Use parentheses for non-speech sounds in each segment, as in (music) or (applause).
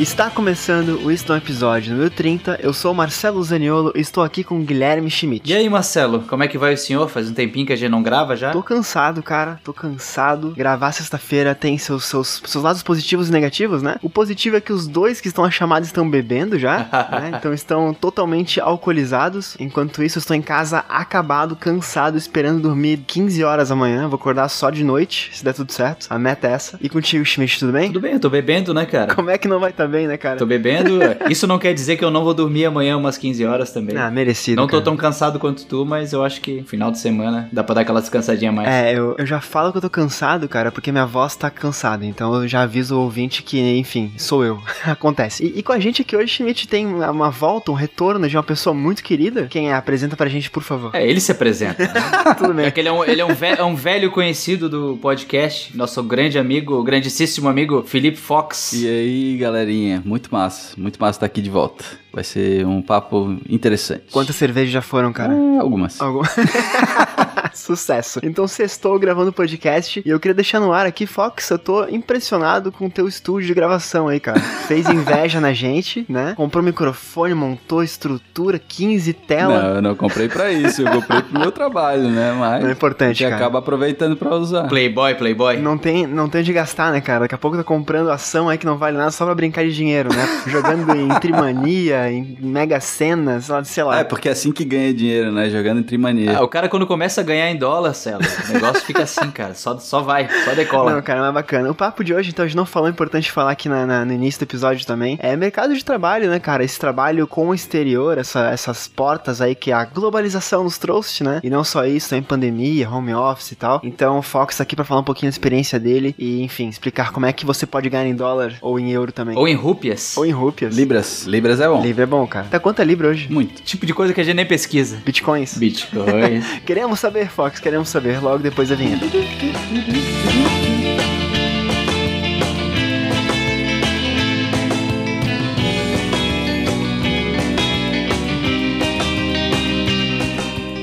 Está começando o Isso Não Episódio número 30. Eu sou o Marcelo Zaniolo e estou aqui com o Guilherme Schmidt. E aí, Marcelo, como é que vai o senhor? Faz um tempinho que a gente não grava já? Tô cansado, cara. Tô cansado. Gravar sexta-feira tem seus, seus, seus lados positivos e negativos, né? O positivo é que os dois que estão a chamada estão bebendo já, (laughs) né? Então estão totalmente alcoolizados. Enquanto isso, eu estou em casa acabado, cansado, esperando dormir 15 horas amanhã. Vou acordar só de noite, se der tudo certo. A meta é essa. E contigo, Schmidt, tudo bem? Tudo bem, eu tô bebendo, né, cara? Como é que não vai estar bem, né, cara? Tô bebendo. Isso não quer dizer que eu não vou dormir amanhã umas 15 horas também. Ah, merecido. não tô cara. tão cansado quanto tu, mas eu acho que final de semana dá pra dar aquela descansadinha mais. É, eu, eu já falo que eu tô cansado, cara, porque minha voz tá cansada. Então eu já aviso o ouvinte que, enfim, sou eu. (laughs) Acontece. E, e com a gente aqui hoje, Schmidt, tem uma volta, um retorno de uma pessoa muito querida. Quem é? Apresenta pra gente, por favor. É, ele se apresenta. né? (laughs) Tudo bem. É que ele é um, ele é um, ve- é um velho conhecido do podcast, nosso grande amigo, grandíssimo amigo Felipe Fox. E aí, galerinha, muito massa, muito massa estar aqui de volta. Vai ser um papo interessante. Quantas cervejas já foram, cara? Ah, algumas. Algum... (laughs) (laughs) Sucesso. Então, sextou gravando o podcast e eu queria deixar no ar aqui, Fox, eu tô impressionado com o teu estúdio de gravação aí, cara. (laughs) Fez inveja na gente, né? Comprou microfone, montou estrutura, 15 telas. Não, eu não comprei pra isso, eu comprei pro meu trabalho, né? Mas Não é importante, a gente cara. acaba aproveitando pra usar. Playboy, Playboy. Não tem, não tem onde gastar, né, cara? Daqui a pouco tá comprando ação aí que não vale nada só pra brincar de dinheiro, né? (laughs) Jogando em Trimania, em Mega lá, sei lá. É, porque é assim que ganha dinheiro, né? Jogando em Trimania. Ah, o cara quando começa a ganhar em dólar, Celo, o negócio fica assim, cara. Só, só vai, só decola. Não, cara, mas bacana. O papo de hoje, então, a gente não falou, é importante falar aqui na- na- no início do episódio também, é mercado de trabalho, né, cara? Esse trabalho com o exterior, essa- essas portas aí que a globalização nos trouxe, né? E não só isso, tem pandemia, home office e tal. Então, o Fox tá aqui pra falar um pouquinho da experiência dele e, enfim, explicar como é que você pode ganhar em dólar ou em euro também. Ou em rúpias. Ou em rúpias. Libras. Libras é bom. Livre é bom, cara. Tá quanto é Libra hoje? Muito. Tipo de coisa que a gente nem pesquisa. Bitcoins? Bitcoin. (laughs) Queremos saber, Fox, queremos saber logo depois da vinheta.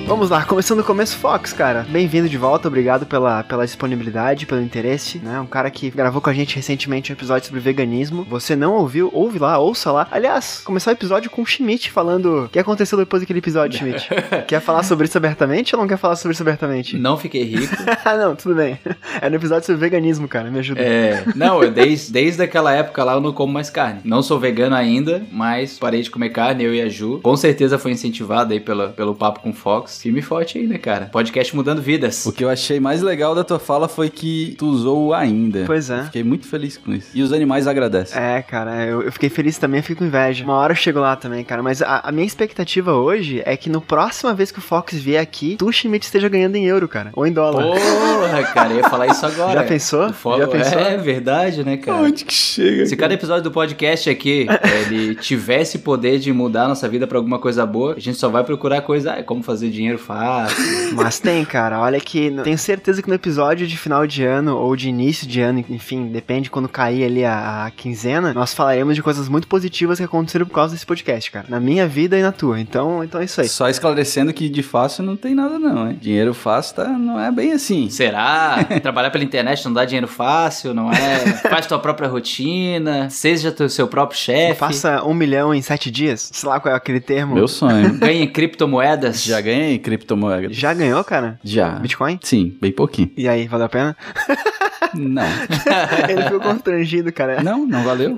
Vamos lá, começando do começo, Fox, cara. Bem-vindo de volta, obrigado pela, pela disponibilidade, pelo interesse, né? Um cara que gravou com a gente recentemente um episódio sobre veganismo. Você não ouviu? Ouve lá, ouça lá. Aliás, começar o episódio com o Schmidt falando o que aconteceu depois daquele episódio, Schmidt. (laughs) quer falar sobre isso abertamente ou não quer falar sobre isso abertamente? Não fiquei rico. (laughs) Ah, não, tudo bem. (laughs) É no episódio sobre veganismo, cara, me ajuda. É, não, eu desde, desde aquela época lá eu não como mais carne. Não sou vegano ainda, mas parei de comer carne, eu e a Ju. Com certeza foi incentivado aí pela, pelo papo com o Fox. Firme e forte aí, né, cara? Podcast mudando vidas. O que eu achei mais legal da tua fala foi que tu usou o ainda. Pois é. Fiquei muito feliz com isso. E os animais agradecem. É, cara, eu, eu fiquei feliz também, eu fico com inveja. Uma hora eu chego lá também, cara. Mas a, a minha expectativa hoje é que no próxima vez que o Fox vier aqui, tu, Schmidt, esteja ganhando em euro, cara. Ou em dólar. Porra, cara, eu ia falar isso agora. Já pensou? Já pensou? É verdade, né, cara? Onde que chega? Se cada episódio do podcast aqui (laughs) ele tivesse poder de mudar a nossa vida pra alguma coisa boa, a gente só vai procurar coisa, ah, como fazer dinheiro fácil. (laughs) Mas tem, cara. Olha que no- tenho certeza que no episódio de final de ano ou de início de ano, enfim, depende quando cair ali a, a quinzena, nós falaremos de coisas muito positivas que aconteceram por causa desse podcast, cara. Na minha vida e na tua. Então, então é isso aí. Só esclarecendo que de fácil não tem nada não, hein? Dinheiro fácil tá, não é bem assim. Será? (laughs) Trabalhar pela internet não dá dinheiro fácil, não é? Faz tua própria rotina, seja teu seu próprio chefe, Faça um milhão em sete dias. Sei lá qual é aquele termo. Meu sonho. ganhe criptomoedas. Já ganhei criptomoedas. Já ganhou, cara? Já. Bitcoin? Sim, bem pouquinho. E aí, valeu a pena? (laughs) Não. (laughs) Ele ficou constrangido, cara. Não, não valeu.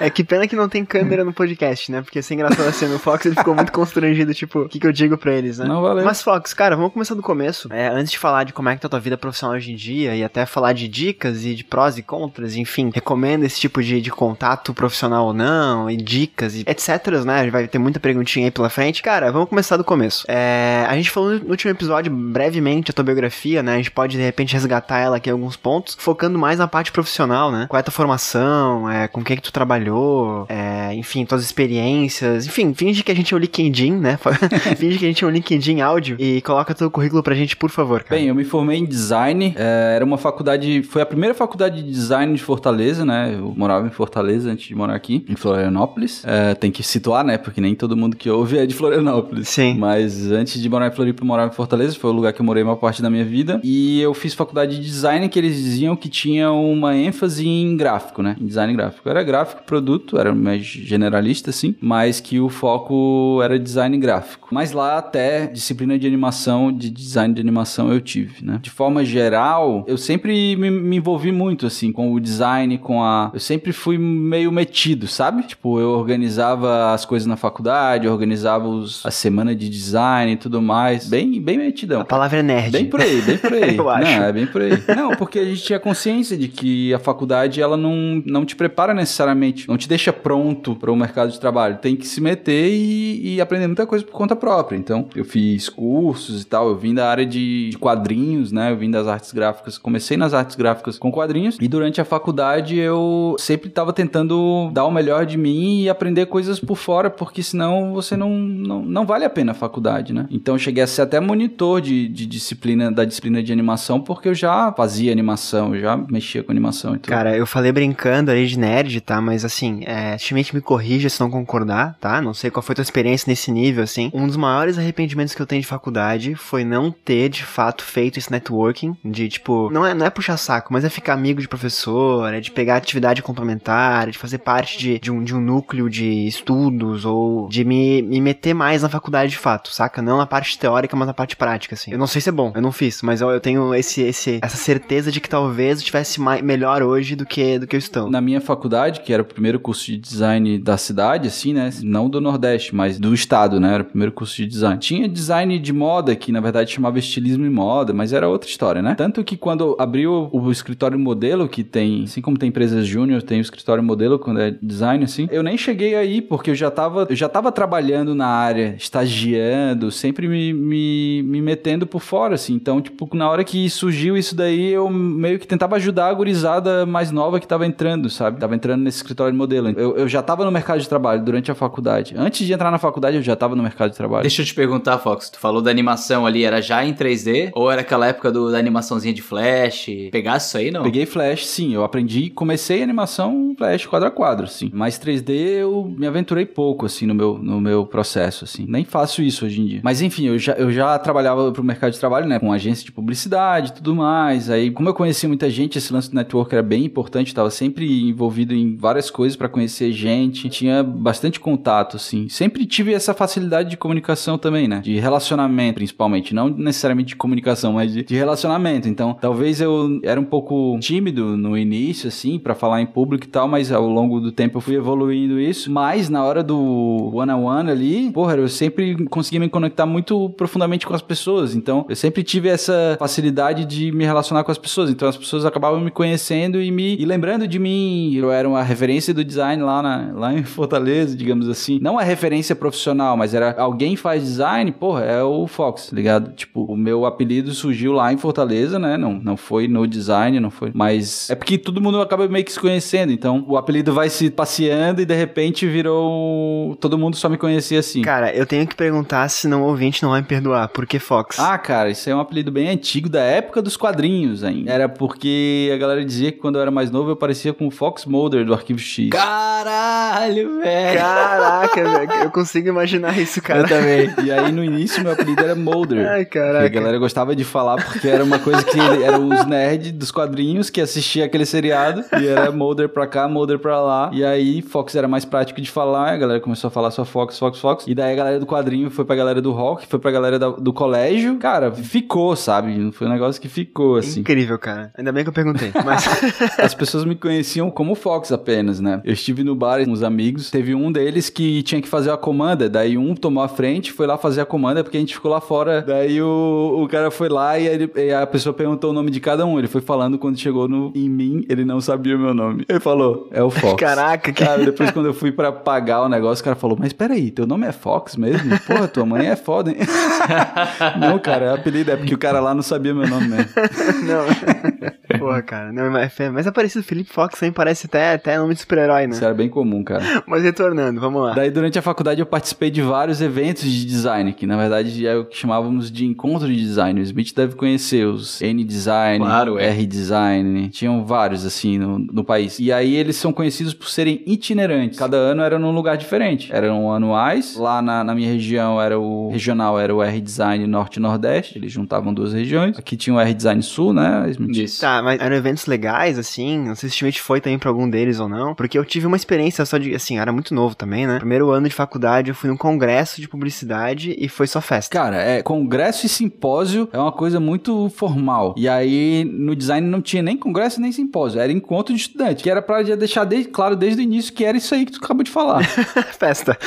É que pena que não tem câmera no podcast, né? Porque ia ser engraçado assim, no Fox ele ficou muito constrangido, tipo, o que, que eu digo pra eles, né? Não valeu. Mas Fox, cara, vamos começar do começo. É, antes de falar de como é que tá a tua vida profissional hoje em dia e até falar de dicas e de prós e contras, enfim, recomenda esse tipo de, de contato profissional ou não, e dicas e etc, né? Vai ter muita perguntinha aí pela frente. Cara, vamos começar do começo. É, a gente falou no último episódio brevemente a tua biografia, né? A gente pode de repente resgatar ela aqui em alguns pontos, focando mais na parte profissional, né? Qual é a tua formação, é, com quem que tu trabalhou, é, enfim, tuas experiências, enfim, finge que a gente é o LinkedIn, né? (laughs) finge que a gente é o LinkedIn áudio e coloca teu currículo pra gente, por favor, cara. Bem, eu me formei em design. é, era uma faculdade. Foi a primeira faculdade de design de Fortaleza, né? Eu morava em Fortaleza antes de morar aqui, em Florianópolis. É, tem que situar, né? Porque nem todo mundo que ouve é de Florianópolis. Sim. Mas antes de morar em Floripa, eu morava em Fortaleza. Foi o lugar que eu morei a maior parte da minha vida. E eu fiz faculdade de design que eles diziam tinham que tinha uma ênfase em gráfico, né? Em design gráfico. Era gráfico, produto, era mais generalista, assim, mas que o foco era design gráfico. Mas lá até disciplina de animação, de design de animação eu tive, né? De forma geral, eu sempre me, me envolvi muito, assim, com o design, com a... Eu sempre fui meio metido, sabe? Tipo, eu organizava as coisas na faculdade, organizava os, a semana de design e tudo mais. Bem, bem metidão. A palavra é nerd. Bem por aí, bem por aí. (laughs) Eu acho. Não, é bem por aí. Não, porque a gente tinha consciência de que a faculdade, ela não, não te prepara necessariamente, não te deixa pronto para o mercado de trabalho. Tem que se meter e, e aprender muita coisa por conta própria. Então, eu fiz cursos e tal, eu vim da área de, de quadrinhos, né? Eu vim das artes gráficas, comecei nas artes gráficas com quadrinhos e durante a faculdade eu sempre estava tentando dar o melhor de mim e aprender coisas por fora, porque senão você não, não, não vale a pena a faculdade, né? Então, eu cheguei a ser até monitor de, de disciplina, da disciplina de animação, porque eu já fazia animação, eu já mexia com animação e tudo. Cara, eu falei brincando ali de nerd, tá? Mas assim, é, me corrija se não concordar, tá? Não sei qual foi a tua experiência nesse nível, assim. Um dos maiores arrependimentos que eu tenho de faculdade foi não ter, de fato, feito esse networking. De, tipo, não é, não é puxar saco, mas é ficar amigo de professor, é de pegar atividade complementar, é de fazer parte de, de, um, de um núcleo de estudos, ou de me, me meter mais na faculdade de fato, saca? Não na parte teórica, mas na parte prática, assim. Eu não sei se é bom, eu não fiz, mas eu, eu tenho esse, esse, essa certeza de que talvez eu estivesse mais, melhor hoje do que, do que eu estou. Na minha faculdade, que era o primeiro curso de design da cidade, assim, né? Não do Nordeste, mas do estado, né? Era o primeiro curso de design. Tinha design de moda, que na verdade chamava estilismo e moda, mas era outra história, né? Tanto que quando abriu o escritório modelo, que tem, assim como tem empresas júnior, tem o escritório modelo quando é design, assim, eu nem cheguei aí, porque eu já tava, eu já tava trabalhando na área, estagiando, sempre me, me, me metendo por fora, assim. Então, tipo, na hora que surgiu isso daí, eu meio que tentava ajudar a gurizada mais nova que tava entrando, sabe? Tava entrando nesse escritório de modelo. Eu, eu já tava no mercado de trabalho durante a faculdade. Antes de entrar na faculdade, eu já tava no mercado de trabalho. Deixa eu te perguntar, Fox, tu falou da animação ali, era já em 3D? Ou era aquela época do, da animaçãozinha de flash? Pegasse isso aí, não? Peguei flash, sim. Eu aprendi, comecei animação flash quadro a quadro, sim. Mas 3D eu me aventurei pouco, assim, no meu, no meu processo, assim. Nem faço isso hoje em dia. Mas enfim, eu já, eu já trabalhava pro mercado de trabalho, né? Com agência de publicidade e tudo mais. Aí, como eu conheci muita gente, esse lance do network era bem importante. Tava sempre envolvido em várias coisas para conhecer gente. Tinha bastante contato, assim. Sempre tive essa facilidade de comunicação também, né? De relacionamento, principalmente. Não necessariamente de comunicação, mas de, de relacionamento. Então, talvez eu era um pouco tímido no início, assim, para falar em público e tal, mas ao longo do tempo eu fui evoluindo isso. Mas na hora do one-on-one -on -one ali, porra, eu sempre consegui me conectar muito profundamente com as pessoas. Então, eu sempre tive essa facilidade de me relacionar com as pessoas. Então, as pessoas acabavam me conhecendo e me e lembrando de mim. Eu era uma referência do design lá, na, lá em Fortaleza, digamos assim. Não a referência profissional, mas era alguém faz design, porra, é o Fox, ligado? Tipo, o meu apelido surgiu lá em Fortaleza, né? Não, não foi no design, não foi. Mas é porque todo mundo acaba meio que se conhecendo. Então, o apelido vai se passeando e de repente virou. Todo mundo só me conhecia assim. Cara, eu tenho que perguntar se não o ouvinte não vai me perdoar. Por que Fox? Ah, cara, isso é um apelido bem antigo da época dos quadrinhos ainda. Era porque a galera dizia que quando eu era mais novo eu parecia com o Fox Mulder do Arquivo X. Caralho, velho. Caraca, velho. Eu consigo imaginar isso, cara. Eu também. E aí no início meu apelido era Mulder. Ai, Que a caraca. galera gostava de falar porque era uma coisa que eram os nerds dos quadrinhos que assistia aquele seriado e era Mulder pra cá, Mulder pra lá. E aí Fox era mais prático de falar, a galera começou a falar só Fox, Fox, Fox. E daí a galera do quadrinho foi pra galera do rock, foi pra galera da- do colégio. Cara, ficou, sabe? Foi um negócio que ficou, assim. Incrível, cara. Ainda bem que eu perguntei. Mas (laughs) As pessoas me conheciam como Fox apenas, né? Eu estive no bar com uns amigos, teve um deles que tinha que fazer a comanda, daí um tomou a frente, foi lá fazer a comanda porque a gente ficou lá fora. Daí o, o cara foi lá e, ele- e a pessoa perguntou o nome de cada um. Ele foi falando quando chegou no, em mim, ele não sabia o meu nome. Ele falou, é o Fox. Caraca, que- Cara, depois quando eu fui pra pagar o negócio, o cara falou, mas peraí, teu nome é Fox mesmo? Porra, tua mãe é foda, hein? (laughs) não, cara, é apelido, é porque o cara lá não sabia meu nome mesmo. (laughs) não. (laughs) Porra, cara. Não, mas, mas é parecido. Felipe Fox também parece até, até nome de super-herói, né? Isso era bem comum, cara. (laughs) Mas retornando, vamos lá. Daí, durante a faculdade, eu participei de vários eventos de design, que na verdade é o que chamávamos de encontro de design. O Smith deve conhecer os N-Design, Claro, é. R-Design, tinham vários assim no, no país. E aí eles são conhecidos por serem itinerantes. Cada ano era num lugar diferente. Eram anuais. Lá na, na minha região era o regional, era o R-Design Norte e Nordeste. Eles juntavam duas regiões. Aqui tinha o R-Design Sul, né? Smith? Isso. Tá, mas eram eventos legais, assim? Não sei se o Schmidt foi também pra algum deles ou não. Porque eu tive uma experiência só de, assim, era muito novo também, né? Primeiro ano de faculdade, eu fui num congresso de publicidade e foi só festa. Cara, é, congresso e simpósio é uma coisa muito formal. E aí, no design não tinha nem congresso nem simpósio, era encontro de estudante, que era pra deixar de, claro desde o início que era isso aí que tu acabou de falar. (laughs) festa.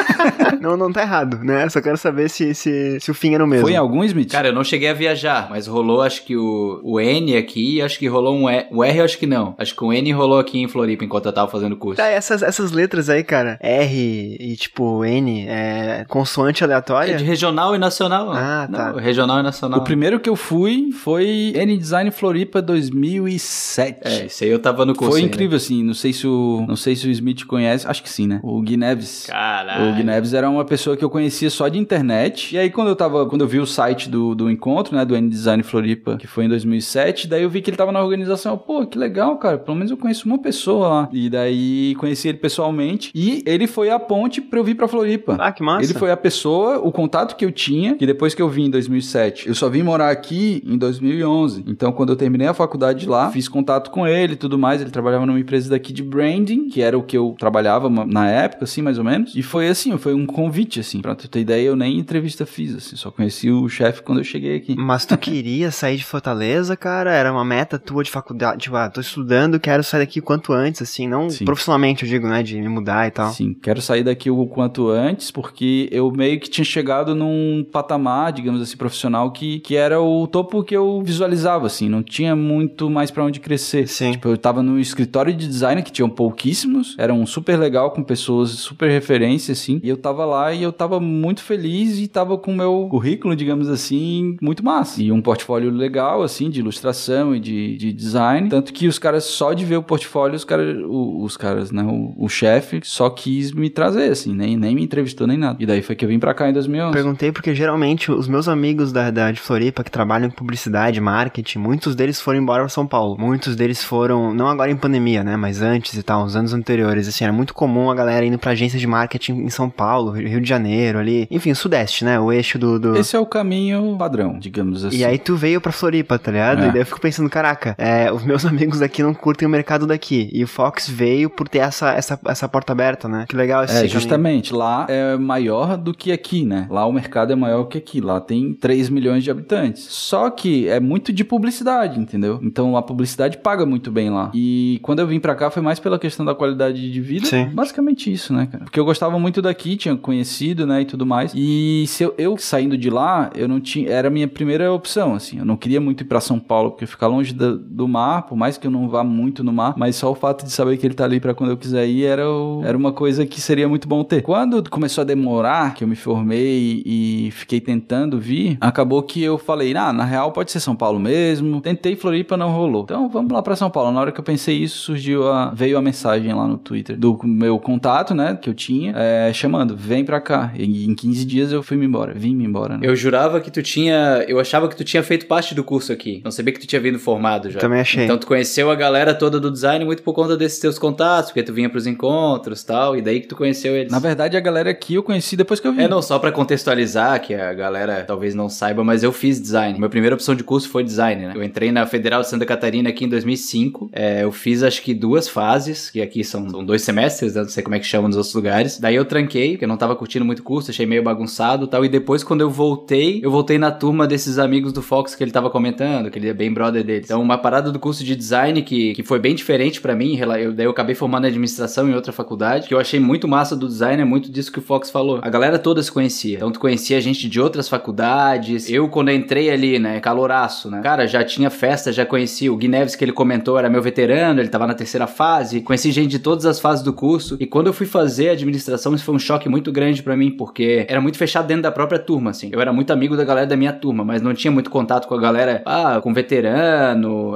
(laughs) não, não tá errado, né? Só quero saber se, se, se o fim era o mesmo. Foi em algum, Smith? Cara, eu não cheguei a viajar, mas rolou acho que o, o N aqui, acho que rolou um E. O R acho que não. Acho que o N rolou aqui em Floripa enquanto eu tava fazendo curso. Tá, essas, essas letras aí, cara, R e tipo N, é consoante aleatória? É de regional e nacional. Ah, tá. Não, regional e nacional. O primeiro que eu fui foi N Design Floripa 2007. É, esse aí eu tava no curso. Foi incrível, assim. Não sei se o, não sei se o Smith conhece. Acho que sim, né? O Gui Neves. Caralho. O Gui Neves era uma pessoa que eu conhecia só de internet. E aí, quando eu tava, quando eu vi o site do, do encontro, né, do N Design Floripa, que foi em 2007, daí eu vi que ele tava na organização. Eu, Pô, que legal, cara. Pelo menos eu conheço uma pessoa lá. E daí conheci ele pessoalmente. E ele foi a ponte pra eu vir pra Floripa. Ah, que massa. Ele foi a pessoa, o contato que eu tinha, que depois que eu vim em 2007, eu só vim morar aqui em 2011. Então, quando eu terminei a faculdade lá, fiz contato com ele e tudo mais. Ele trabalhava numa empresa daqui de branding, que era o que eu trabalhava na época, assim, mais ou menos. E foi assim, foi um convite, assim. Pra tu ter ideia, eu nem entrevista fiz, assim. Só conheci o chefe quando eu cheguei aqui. Mas tu queria sair de Fortaleza, cara? Era uma meta tua de faculdade? Tipo, ah, tô estudando, quero sair daqui o quanto antes, assim, não Sim. profissionalmente, eu digo, né, de me mudar e tal. Sim, quero sair daqui o quanto antes, porque eu meio que tinha chegado num patamar, digamos assim, profissional, que, que era o topo que eu visualizava, assim, não tinha muito mais pra onde crescer. Sim. Tipo, eu tava no escritório de design, que tinham pouquíssimos, era um super legal, com pessoas super referência, assim, e eu tava lá e eu tava muito feliz e tava com o meu currículo, digamos assim, muito massa. E um portfólio legal, assim, de ilustração e de, de design, tanto que os caras, só de ver o portfólio, os caras, o- os caras, né, o, o chefe só quis me trazer, assim, nem, nem me entrevistou nem nada. E daí foi que eu vim pra cá em 2011. Perguntei porque geralmente os meus amigos da, da de Floripa que trabalham com publicidade, marketing, muitos deles foram embora pra São Paulo. Muitos deles foram, não agora em pandemia, né, mas antes e tal, uns anos anteriores. Assim, era muito comum a galera indo pra agência de marketing em São Paulo, Rio de Janeiro, ali. Enfim, o Sudeste, né, o eixo do... do... Esse é o caminho padrão, digamos assim. E aí tu veio pra Floripa, tá ligado? É. E daí eu fico pensando, caraca, é, os meus (laughs) amigos daqui não curtem o mercado daqui. E o Fox veio por ter essa, essa, essa porta aberta, né? Que legal esse É, caminho. justamente. Lá é maior do que aqui, né? Lá o mercado é maior que aqui. Lá tem 3 milhões de habitantes. Só que é muito de publicidade, entendeu? Então a publicidade paga muito bem lá. E quando eu vim pra cá foi mais pela questão da qualidade de vida. Sim. Basicamente isso, né, cara? Porque eu gostava muito daqui, tinha conhecido, né, e tudo mais. E se eu, eu saindo de lá, eu não tinha. Era a minha primeira opção, assim. Eu não queria muito ir pra São Paulo, porque ficar longe do, do mar, por mais que eu não vá muito no mar, mas só o fato de saber que ele tá ali pra quando eu quiser ir era, o- era uma coisa que seria muito bom ter. Quando começou a demorar, que eu me formei e fiquei tentando vir, acabou que eu falei, ah, na real pode ser São Paulo mesmo. Tentei Floripa, não rolou. Então vamos lá pra São Paulo. Na hora que eu pensei isso, surgiu a, veio a mensagem lá no Twitter do meu contato, né, que eu tinha, é, chamando, vem pra cá. E em 15 dias eu fui me embora, vim me embora, né? Eu jurava que tu tinha. Eu achava que tu tinha feito parte do curso aqui. Não sabia que tu tinha vindo formado já. Também achei. Então tu conheceu a galera toda do design muito por conta desses teus contatos, porque tu vinha pros encontros e tal, e daí que tu conheceu eles. Na verdade, a galera aqui eu conheci depois que eu vim. É, não, só pra contextualizar, que a galera talvez não saiba, mas eu fiz design. Minha primeira opção de curso foi design, né? Eu entrei na Federal de Santa Catarina aqui em 2005. É, eu fiz acho que duas fases, que aqui são, são dois semestres, né? não sei como é que chama nos outros lugares. Daí eu tranquei, porque eu não tava curtindo muito o curso, achei meio bagunçado e tal. E depois, quando eu voltei, eu voltei na turma desses amigos do Fox que ele tava comentando, que ele é bem brother dele. Então, uma parada do curso de design que, que foi bem diferente pra mim. Eu, daí eu acabei formando administração em outra faculdade, que eu achei muito massa do design, é muito disso que o Fox falou. A galera toda se conhecia. Então, tu conhecia gente de outras faculdades. Eu, quando entrei ali, né, caloraço, né? Cara, já tinha festa, já conhecia. O Gui Neves, que ele comentou, era meu veterano, ele tava na terceira fase. Conheci gente de todas as fases do curso. E quando eu fui fazer administração, isso foi um choque muito grande pra mim, porque era muito fechado dentro da própria turma, assim. Eu era muito amigo da galera da minha turma, mas não tinha muito contato com a galera, ah, com veterano.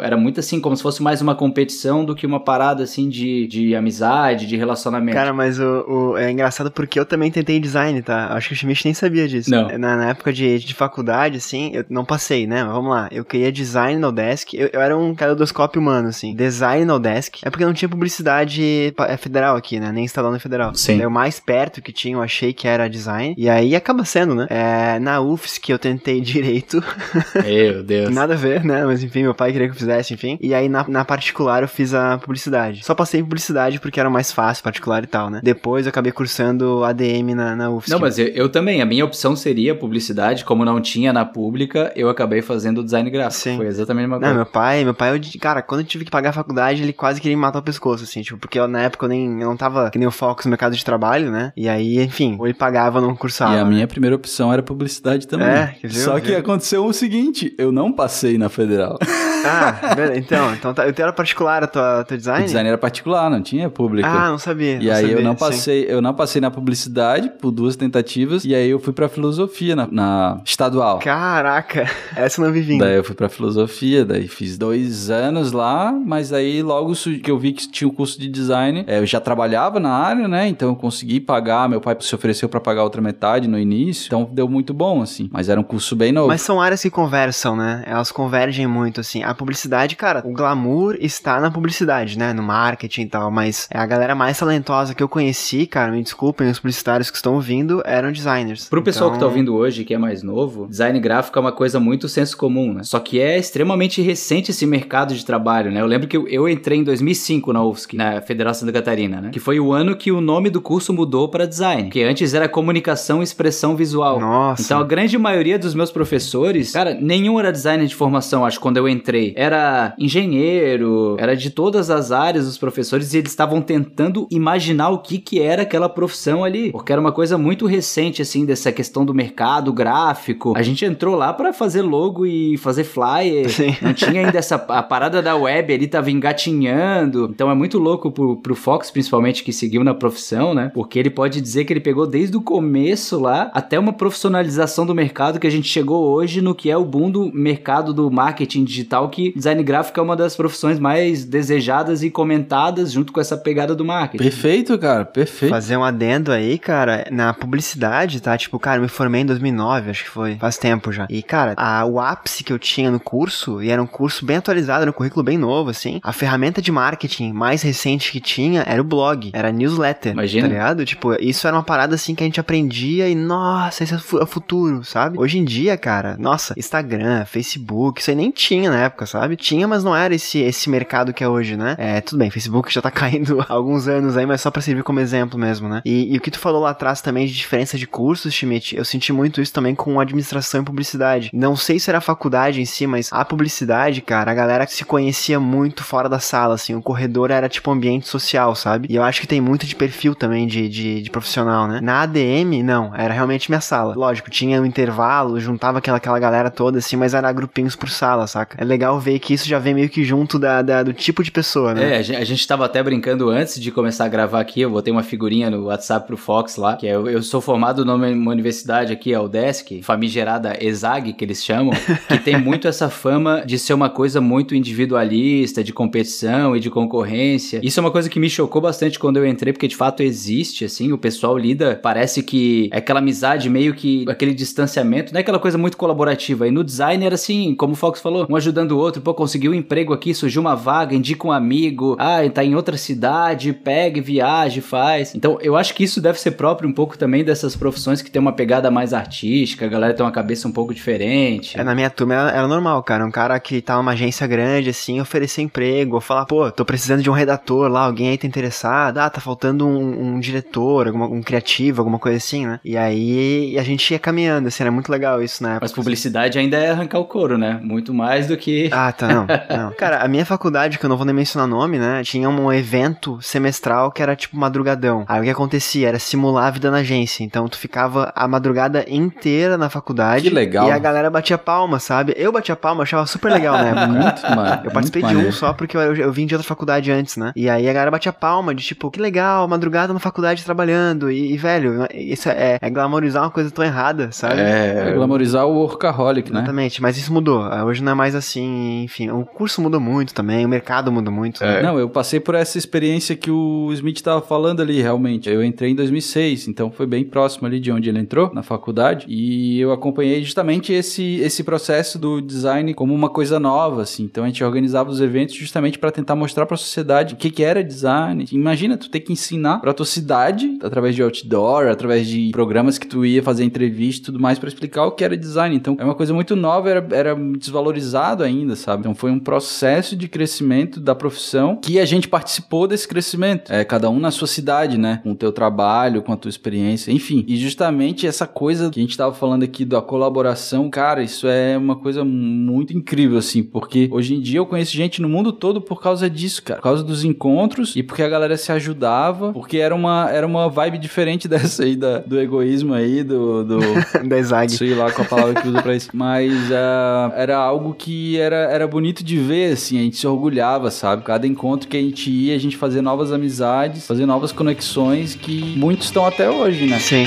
Era muito assim, como se fosse mais uma competição do que uma parada, assim, de, de amizade, de relacionamento. Cara, mas o, o- é engraçado porque eu também tentei design, tá? Acho que o Schmidt nem sabia disso. Não. Na, na época de, de faculdade, assim, eu não passei, né? Mas vamos lá. Eu queria design no desk. Eu, eu era um caleidoscópio humano, assim. Design no desk. É porque não tinha publicidade é federal aqui, né? Nem instalando federal. Sim. O mais perto que tinha, eu achei que era design. E aí acaba sendo, né? É, na UFSC eu tentei (laughs) direito. Meu Deus. Nada a ver, né? Mas enfim, meu pai queria que eu fizesse, enfim. E aí na, na particular eu fiz a publicidade. Só passei em publicidade porque era mais fácil, particular e tal, né? Depois eu acabei cursando ADM na, na UFSC. Não, mas eu, eu também. A minha opção seria publicidade. Como não tinha na pública, eu acabei fazendo design gráfico. Sim. Foi exatamente uma Não, coisa. meu pai, meu pai, eu, cara, quando eu tive que pagar a faculdade, ele quase queria me matar o pescoço, assim, tipo, porque eu, na época eu nem, eu não tava que nem o Fox no mercado de trabalho, né? E aí, enfim, ou ele pagava ou não cursava. e a né? minha primeira opção era publicidade também. É, que viu, Só que viu? aconteceu o seguinte, eu não passei na federal. (laughs) Ah, então, então tá, eu era particular a tua, teu o design? design era particular, não tinha público. Ah, não sabia. E aí eu sabia, não sim. passei, eu não passei na publicidade por duas tentativas e aí eu fui pra filosofia na, na estadual. Caraca, (laughs) essa eu não vi vindo. Daí eu fui pra filosofia, daí fiz dois anos lá, mas aí logo que eu vi que tinha o curso de design, é, eu já trabalhava na área, né? Então eu consegui pagar, meu pai se ofereceu pra pagar outra metade no início, então deu muito bom, assim. Mas era um curso bem novo. Mas são áreas que conversam, né? Elas convergem muito, assim. A publicidade, cara, o glamour está na publicidade, né? No marketing e tal. Mas é a galera mais talentosa que eu conheci, cara, me desculpem, os publicitários que estão ouvindo eram designers. Pro pessoal que tá Então, ouvindo hoje, que é mais novo, design gráfico é uma coisa muito senso comum, né? Só que é extremamente recente esse mercado de trabalho, né? Eu lembro que eu, eu entrei em 2005 na UFSC, na Federal Santa Catarina, né? Que foi o ano que o nome do curso mudou pra design, que antes era comunicação e expressão visual. Nossa. Então a grande maioria dos meus professores, cara, nenhum era designer de formação, acho, quando eu entrei. Era engenheiro, era de todas as áreas os professores e eles estavam tentando imaginar o que que era aquela profissão ali, porque era uma coisa muito recente assim dessa questão do mercado gráfico. A gente entrou lá pra fazer logo e fazer flyer. Sim. Não tinha ainda essa a parada da web ali tava engatinhando. Então é muito louco pro, pro Fox principalmente que seguiu na profissão, né? Porque ele pode dizer que ele pegou desde o começo lá até uma profissionalização do mercado que a gente chegou hoje no que é o boom do mercado do marketing digital, que design gráfico é uma das profissões mais desejadas e comentadas junto com essa pegada do marketing. Perfeito, cara, perfeito. Fazer um adendo aí, cara, na publicidade, tá? Tipo, cara, eu me formei em 2009, acho que foi. Faz tempo já. E, cara, a, o ápice que eu tinha no curso, e era um curso bem atualizado, era um currículo bem novo, assim. A ferramenta de marketing mais recente que tinha era o blog, era newsletter. Imagina. Tá ligado? Tipo, isso era uma parada assim que a gente aprendia e, nossa, esse é o é o futuro, sabe? Hoje em dia, cara, nossa, Instagram, Facebook, isso aí nem tinha na época, sabe? Tinha, mas não era esse, esse mercado que é hoje, né? É, tudo bem, Facebook já tá (laughs) caindo há alguns anos aí, mas só pra servir como exemplo mesmo, né? E, e o que tu falou lá atrás também de diferença de cursos, Schmidt, eu senti muito isso também com administração e publicidade. Não sei se era a faculdade em si, mas a publicidade, cara, a galera se conhecia muito fora da sala, assim, o corredor era tipo ambiente social, sabe? E eu acho que tem muito de perfil também de, de, de profissional, né? Na ADM, não, era realmente minha sala. Lógico, tinha um intervalo, juntava aquela, aquela galera toda, assim, mas era grupinhos por sala, saca? É legal ver que isso já vem meio que junto da, da- do tipo de pessoa, né? É, a gente, a gente tava até brincando antes de começar a gravar aqui, eu botei uma figurinha no WhatsApp pro Fox lá, que é, eu, eu sou formado numa uma universidade aqui, a UDESC, famigerada ESAG, que eles chamam, que tem (laughs) muito essa fama de ser uma coisa muito individualista, de competição e de concorrência. Isso é uma coisa que me chocou bastante quando eu entrei, porque de fato existe, assim, o pessoal lida, parece que é aquela amizade meio que, aquele distanciamento, não é aquela coisa muito colaborativa. E no design era assim, como o Fox falou, ajudando o outro, pô, conseguiu um emprego aqui, surgiu uma vaga, indica um amigo, ah, tá em outra cidade, pega, viaja, faz. Então, eu acho que isso deve ser próprio um pouco também dessas profissões que tem uma pegada mais artística, a galera tem uma cabeça um pouco diferente. É, na minha turma era, era normal, cara. Um cara que tá numa agência grande, assim, oferecer emprego, ou falar, pô, tô precisando de um redator lá, alguém aí tá interessado, ah, tá faltando um, um diretor, alguma, um criativo, alguma coisa assim, né? E aí a gente ia caminhando, assim, era muito legal isso época. Mas publicidade ainda é arrancar o couro, né? Muito mais do que. Ah, tá, não, não. (laughs) Cara, a minha faculdade, que eu não vou nem mencionar nome, né? Tinha um evento semestral que era tipo madrugadão. Aí o que acontecia? Era simular a vida na agência. Então tu ficava a madrugada inteira na faculdade. Que legal. E a galera batia palma, sabe? Eu batia palma, achava super legal na época. (laughs) Muito, mano. Eu participei de um só porque eu, eu, eu vim de outra faculdade antes, né? E aí a galera batia palma de tipo, que legal, madrugada na faculdade trabalhando. E, e, velho, isso é, é glamorizar uma coisa tão errada, sabe? É, glamorizar o workaholic, né? Exatamente, mas isso mudou. Ah, Hoje não é mais assim, enfim. O curso mudou muito também, o mercado mudou muito. né? Não, eu passei por essa experiência que o Smith tava falando ali, realmente. Eu entrei em 2006, então foi bem próximo ali de onde ele entrou, na faculdade, e eu acompanhei justamente esse, esse processo do design como uma coisa nova, assim. Então a gente organizava os eventos justamente para tentar mostrar para a sociedade o que, que era design. Imagina tu ter que ensinar para tua cidade, através de outdoor, através de programas que tu ia fazer entrevista e tudo mais para explicar o que era design. Então é uma coisa muito nova, era, era desvalorizado ainda ainda, sabe? Então foi um processo de crescimento da profissão que a gente participou desse crescimento. É, cada um na sua cidade, né? Com o teu trabalho, com a tua experiência, enfim. E justamente essa coisa que a gente tava falando aqui da colaboração, cara, isso é uma coisa muito incrível, assim, porque hoje em dia eu conheço gente no mundo todo por causa disso, cara. Por causa dos encontros e porque a galera se ajudava, porque era uma, era uma vibe diferente (laughs) dessa aí, da, do egoísmo aí, do... do (laughs) da. Sei lá qual a palavra que usa pra isso. Mas uh, era algo que era, era bonito de ver, assim, a gente se orgulhava, sabe? Cada encontro que a gente ia, a gente fazia novas amizades, fazer novas conexões que muitos estão até hoje, né? Sim.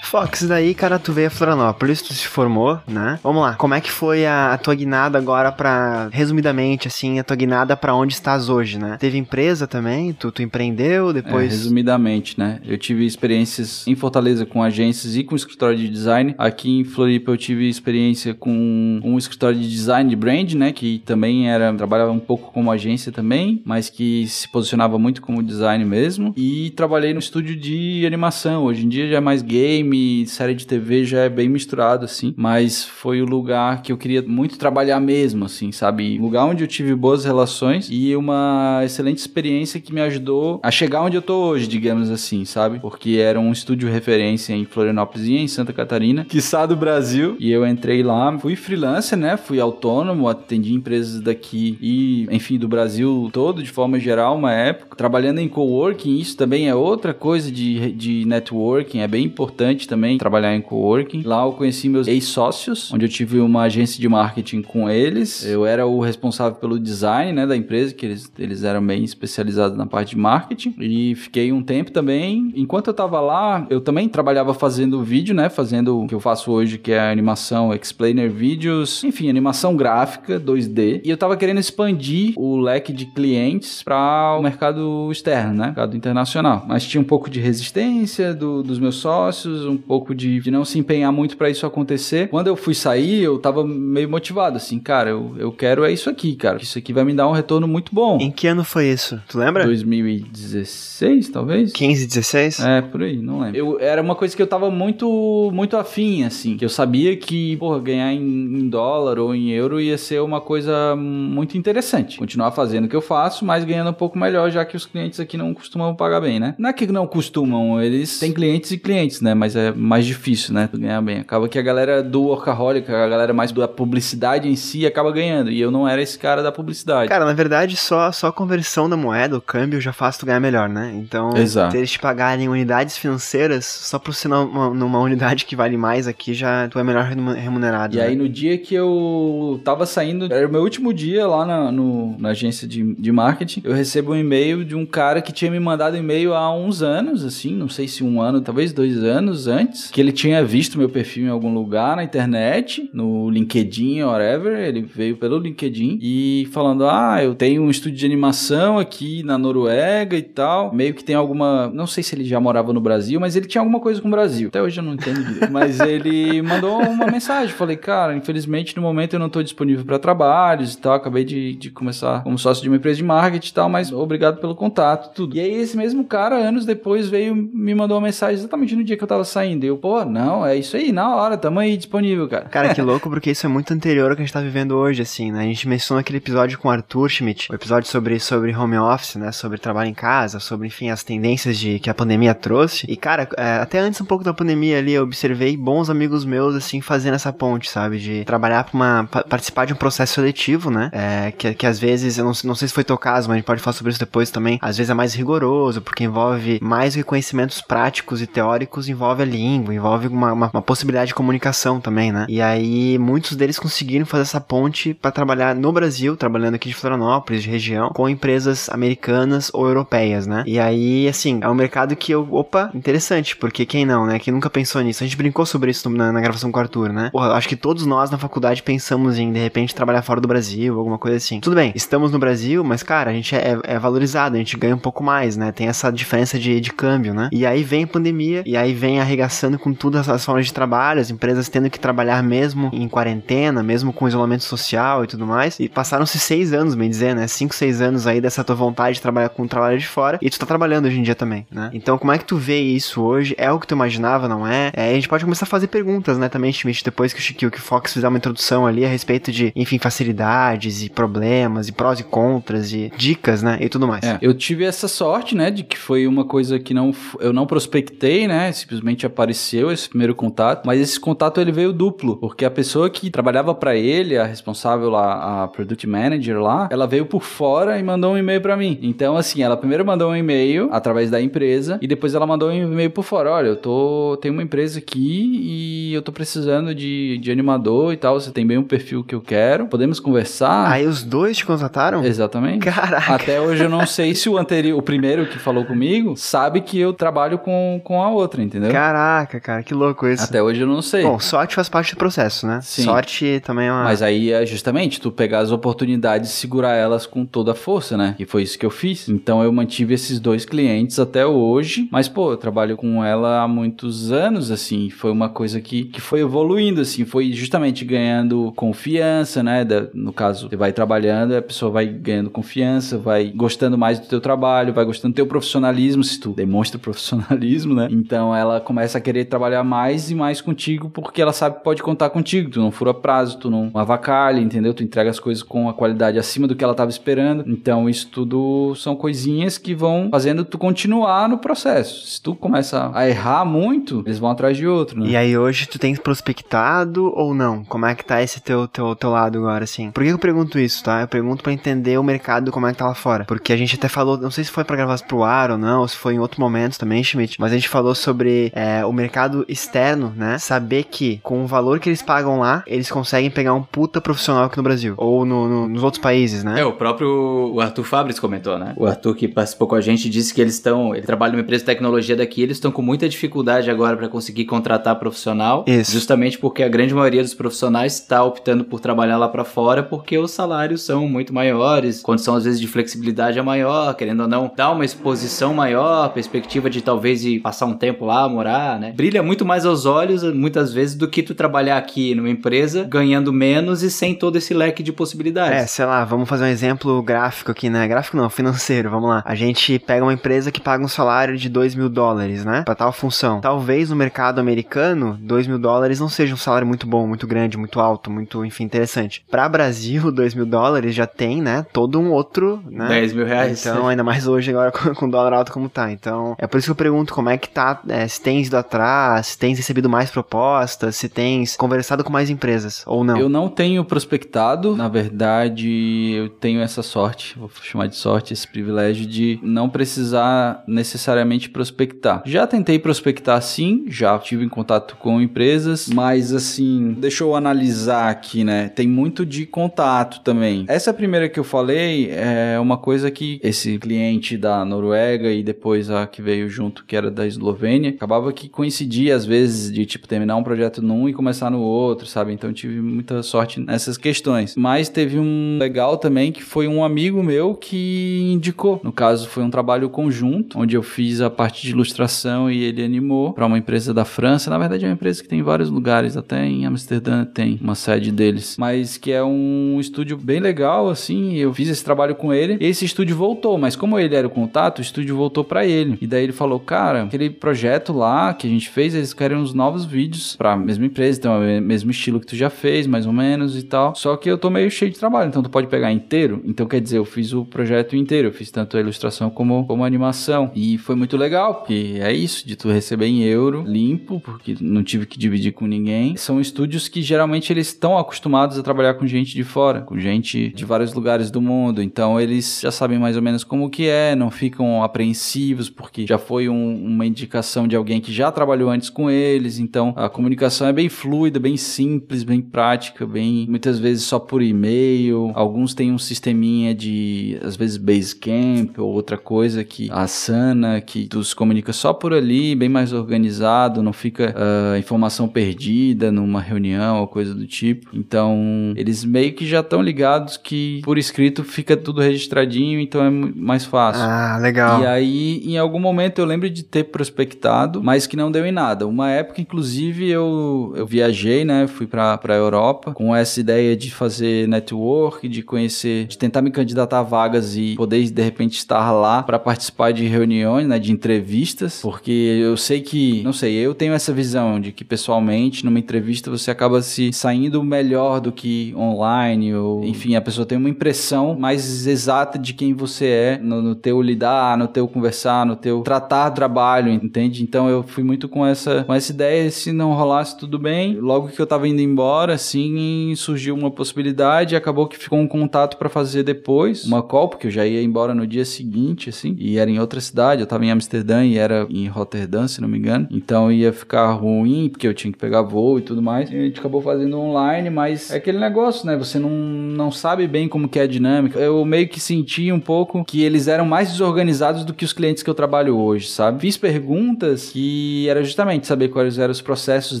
Fox, daí, cara, tu veio a Florianópolis, tu se formou, né? Vamos lá, como é que foi a, a tua guinada agora pra, resumidamente, assim, a tua guinada pra onde estás hoje, né? Teve empresa também? Tu, tu empreendeu, depois... É, resumidamente, né? Eu tive experiências em Fortaleza com agências e com escritório de design. Aqui em Floripa eu tive experiência com um escritório de design de brand, né? Que também era, trabalhava um pouco como agência também, mas que se posicionava muito como design mesmo. E trabalhei no estúdio de animação. Hoje em dia já é mais game, série de TV já é bem misturado, assim. Mas foi o lugar que eu queria muito trabalhar mesmo, assim, sabe? Lugar onde eu tive boas relações e uma excelente experiência que me ajudou a chegar onde eu tô hoje, digamos assim, sabe? Porque era um estúdio referência em Florianópolis e em Santa Catarina, quiçá do Brasil. E eu entrei lá, fui freelancer, né? Fui autônomo, atendi empresas daqui e, enfim, do Brasil todo, de forma geral, uma época. Trabalhando em coworking, isso também é outra coisa de, de networking, é bem importante também trabalhar em coworking. Lá eu conheci meus ex-sócios, onde eu tive uma agência de marketing com eles. Eu era o responsável pelo design, né, da empresa, que eles, eles eram bem especializados na parte de marketing. E fiquei um tempo também. Enquanto eu tava lá, eu também trabalhava fazendo vídeo, né, fazendo o que eu faço hoje, que é animação explainer vídeos, enfim, animação gráfica 2D. E eu tava querendo expandir o leque de clientes para o mercado externo, né, mercado internacional. Mas tinha um pouco de resistência do, dos meus sócios, um pouco de, de não se empenhar muito para isso acontecer. Quando eu fui sair, eu tava meio motivado, assim, cara, eu, eu quero é isso aqui, cara. Isso aqui vai me dar um retorno muito bom. Em que ano foi isso? Tu lembra? 2016, talvez? 15, 16? É, por aí, não lembro. Eu, era uma coisa que eu tava muito, muito afim, assim, que eu sabia que, porra, ganhar em, em dólar ou em euro ia ser uma coisa muito interessante. Continuar fazendo o que eu faço, mas ganhando um pouco melhor, já que os clientes aqui não costumam pagar bem, né? Não é que não costumam, eles têm clientes e clientes, né? Mas é mais difícil, né? Ganhar bem. Acaba que a galera do workaholic, a galera mais da publicidade em si, acaba ganhando. E eu não era esse cara da publicidade. Cara, na verdade, só, só a conversão da moeda, o câmbio, já faz tu ganhar melhor, né? Então, Exato. eles te pagarem unidades financeiras, só por ser numa, numa unidade que vale mais aqui, já tu é melhor remunerado. E né? aí, no dia que eu tava saindo, era o meu último dia lá na, no, na agência de, de marketing, eu recebo um e-mail de um cara que tinha me mandado e-mail há uns anos, assim, não sei se um ano, talvez dois anos antes, que ele tinha visto meu perfil em algum lugar na internet, no LinkedIn, whatever, ele veio pelo LinkedIn e falando, ah, eu tenho um estúdio de animação aqui na Noruega e tal, meio que tem alguma, não sei se ele já morava no Brasil, mas ele tinha alguma coisa com o Brasil, até hoje eu não entendo direito, mas ele (laughs) mandou uma mensagem, falei, cara, infelizmente no momento eu não estou disponível para trabalhos e tal, acabei de, de começar como sócio de uma empresa de marketing e tal, mas obrigado pelo contato, tudo. E aí esse mesmo cara, anos depois, veio me mandou uma mensagem exatamente no dia que eu tava saindo, eu, pô, não, é isso aí, na hora, tamo aí disponível, cara. Cara, que louco, porque isso é muito anterior ao que a gente tá vivendo hoje, assim, né? A gente mencionou aquele episódio com o Arthur Schmidt, o episódio sobre, sobre home office, né? Sobre trabalho em casa, sobre, enfim, as tendências de que a pandemia trouxe. E, cara, é, até antes um pouco da pandemia ali, eu observei bons amigos meus, assim, fazendo essa ponte, sabe? De trabalhar pra uma. participar de um processo seletivo, né? É, que, que às vezes, eu não, não sei se foi teu caso, mas a gente pode falar sobre isso depois também. Às vezes é mais rigoroso, porque envolve mais reconhecimentos práticos e teóricos, envolve língua, envolve uma, uma, uma possibilidade de comunicação também, né? E aí muitos deles conseguiram fazer essa ponte para trabalhar no Brasil, trabalhando aqui de Florianópolis, de região, com empresas americanas ou europeias, né? E aí, assim, é um mercado que eu, opa, interessante, porque quem não, né? Quem nunca pensou nisso? A gente brincou sobre isso na, na gravação com o Arthur, né? Porra, acho que todos nós na faculdade pensamos em, de repente, trabalhar fora do Brasil, alguma coisa assim. Tudo bem, estamos no Brasil, mas, cara, a gente é, é valorizado, a gente ganha um pouco mais, né? Tem essa diferença de, de câmbio, né? E aí vem a pandemia, e aí vem a ameaçando com todas as formas de trabalho, as empresas tendo que trabalhar mesmo em quarentena, mesmo com isolamento social e tudo mais. E passaram-se seis anos, bem dizer, né? Cinco, seis anos aí dessa tua vontade de trabalhar com o trabalho de fora. E tu tá trabalhando hoje em dia também, né? Então, como é que tu vê isso hoje? É o que tu imaginava, não é? é a gente pode começar a fazer perguntas, né? Também, Schmidt, depois que o o Fox fizer uma introdução ali a respeito de, enfim, facilidades e problemas e prós e contras e dicas, né? E tudo mais. É, eu tive essa sorte, né? De que foi uma coisa que não eu não prospectei, né? Simplesmente apareceu esse primeiro contato. Mas esse contato ele veio duplo, porque a pessoa que trabalhava para ele, a responsável lá, a product manager lá, ela veio por fora e mandou um e-mail para mim. Então, assim, ela primeiro mandou um e-mail através da empresa e depois ela mandou um e-mail por fora. Olha, eu tô. Tenho uma empresa aqui e eu tô precisando de, de animador e tal. Você tem bem um perfil que eu quero. Podemos conversar? Aí os dois te contrataram? Exatamente. Caraca. Até hoje eu não sei se o anterior, o primeiro que falou comigo, sabe que eu trabalho com, com a outra, entendeu? Caraca, cara, que louco isso. Até hoje eu não sei. Bom, sorte faz parte do processo, né? Sim. Sorte também é uma. Mas aí é justamente tu pegar as oportunidades e segurar elas com toda a força, né? E foi isso que eu fiz. Então eu mantive esses dois clientes até hoje. Mas, pô, eu trabalho com ela há muitos anos, assim. Foi uma coisa que, que foi evoluindo, assim. Foi justamente ganhando confiança, né? Da, no caso, você vai trabalhando, a pessoa vai ganhando confiança, vai gostando mais do teu trabalho, vai gostando do teu profissionalismo, se tu demonstra (laughs) profissionalismo, né? Então ela começa a querer trabalhar mais e mais contigo porque ela sabe que pode contar contigo. Tu não fura prazo, tu não avacalha, entendeu? Tu entrega as coisas com a qualidade acima do que ela estava esperando. Então isso tudo são coisinhas que vão fazendo tu continuar no processo. Se tu começa a errar muito, eles vão atrás de outro, né? E aí hoje tu tens prospectado ou não? Como é que tá esse teu, teu, teu lado agora, assim? Por que eu pergunto isso, tá? Eu pergunto para entender o mercado como é que tá lá fora. Porque a gente até falou, não sei se foi pra gravar pro ar ou não, ou se foi em outro momento também, Schmidt, mas a gente falou sobre é, o mercado externo, né? Saber que com o valor que eles pagam lá, eles conseguem pegar um puta profissional aqui no Brasil. Ou no, no, nos outros países, né? É, o próprio o Arthur Fabris comentou, né? O Arthur que participou com a gente disse que eles estão, ele trabalha numa empresa de tecnologia daqui, eles estão com muita dificuldade agora para conseguir contratar profissional, Isso. justamente porque a grande maioria dos profissionais está optando por trabalhar lá para fora porque os salários são muito maiores, condição às vezes de flexibilidade é maior, querendo ou não, dá uma exposição maior, perspectiva de talvez ir passar um tempo lá, morar, né? Brilha muito mais aos olhos muitas vezes do que tu trabalhar aqui numa empresa ganhando menos e sem todo esse leque de possibilidades. É, sei lá, vamos fazer um exemplo gráfico aqui, né? Gráfico não, financeiro, vamos lá. A gente pega uma empresa que paga um salário de 2 mil dólares, né? Pra tal função. Talvez no mercado americano, 2 mil dólares não seja um salário muito bom, muito grande, muito alto, muito, enfim, interessante. Pra Brasil, (laughs) 2 mil dólares já tem, né? Todo um outro, né? 10 mil reais. Então, ainda mais hoje, agora (laughs) com, o dólar alto como tá. Então, é por isso que eu pergunto como é que tá, é, se ido atrás, se tens recebido mais propostas, se tens conversado com mais empresas, ou não. Eu não tenho prospectado, na verdade, eu tenho essa sorte, vou chamar de sorte, esse privilégio de não precisar necessariamente prospectar. Já tentei prospectar sim, já tive em contato com empresas, mas assim, deixa eu analisar aqui, né? Tem muito de contato também. Essa primeira que eu falei é uma coisa que esse cliente da Noruega e depois a que veio junto, que era da Eslovênia, acabava que coincidia às vezes de tipo terminar um projeto num e começar no outro, sabe? Então eu tive muita sorte nessas questões. Mas teve um legal também que foi um amigo meu que indicou. No caso, foi um trabalho conjunto, onde eu fiz a parte de ilustração e ele animou para uma empresa da França. Na verdade, é uma empresa que tem em vários lugares, até em Amsterdã tem uma sede deles, mas que é um estúdio bem legal, assim. Eu fiz esse trabalho com ele. Esse estúdio voltou, mas como ele era o contato, o estúdio voltou para ele. E daí ele falou: Cara, aquele projeto lá que a gente fez, eles querem uns novos vídeos pra mesma empresa, então é o mesmo estilo que tu já fez, mais ou menos e tal. Só que eu tô meio cheio de trabalho, então tu pode pegar inteiro. Então quer dizer, eu fiz o projeto inteiro, eu fiz tanto a ilustração como, como a animação. E foi muito legal, porque é isso, de tu receber em euro, limpo, porque não tive que dividir com ninguém. São estúdios que geralmente eles estão acostumados a trabalhar com gente de fora, com gente de vários lugares do mundo. Então eles já sabem mais ou menos como que é, não ficam apreensivos, porque já foi um, uma indicação de alguém que já trabalhou antes com eles. Então a comunicação é bem fluida, bem simples, bem prática, bem muitas vezes só por e-mail. Alguns têm um sisteminha de às vezes Basecamp ou outra coisa que a Asana que se comunica só por ali, bem mais organizado, não fica uh, informação perdida numa reunião ou coisa do tipo. Então eles meio que já estão ligados que por escrito fica tudo registradinho, então é mais fácil. Ah, legal. E aí, em algum momento eu lembro de ter prospectado, mas que não deu em nada. Uma época, inclusive, eu, eu viajei, né? Fui pra, pra Europa com essa ideia de fazer network, de conhecer, de tentar me candidatar a vagas e poder, de repente, estar lá para participar de reuniões, né? De entrevistas, porque eu sei que, não sei, eu tenho essa visão de que pessoalmente, numa entrevista, você acaba se saindo melhor do que online, ou enfim, a pessoa tem uma impressão mais exata de quem você é no, no teu lidar, no teu conversar, no teu tratar trabalho, entende? Então eu fui muito com essa, com essa ideia, se não rolasse tudo bem. Logo que eu tava indo embora, assim, surgiu uma possibilidade, acabou que ficou um contato para fazer depois, uma call, porque eu já ia embora no dia seguinte, assim, e era em outra cidade, eu tava em Amsterdã e era em Rotterdam, se não me engano. Então ia ficar ruim, porque eu tinha que pegar voo e tudo mais. E a gente acabou fazendo online, mas é aquele negócio, né? Você não, não sabe bem como que é a dinâmica. Eu meio que senti um pouco que eles eram mais desorganizados do que os clientes que eu trabalho hoje, sabe? Fiz perguntas que era justamente saber quais eram os processos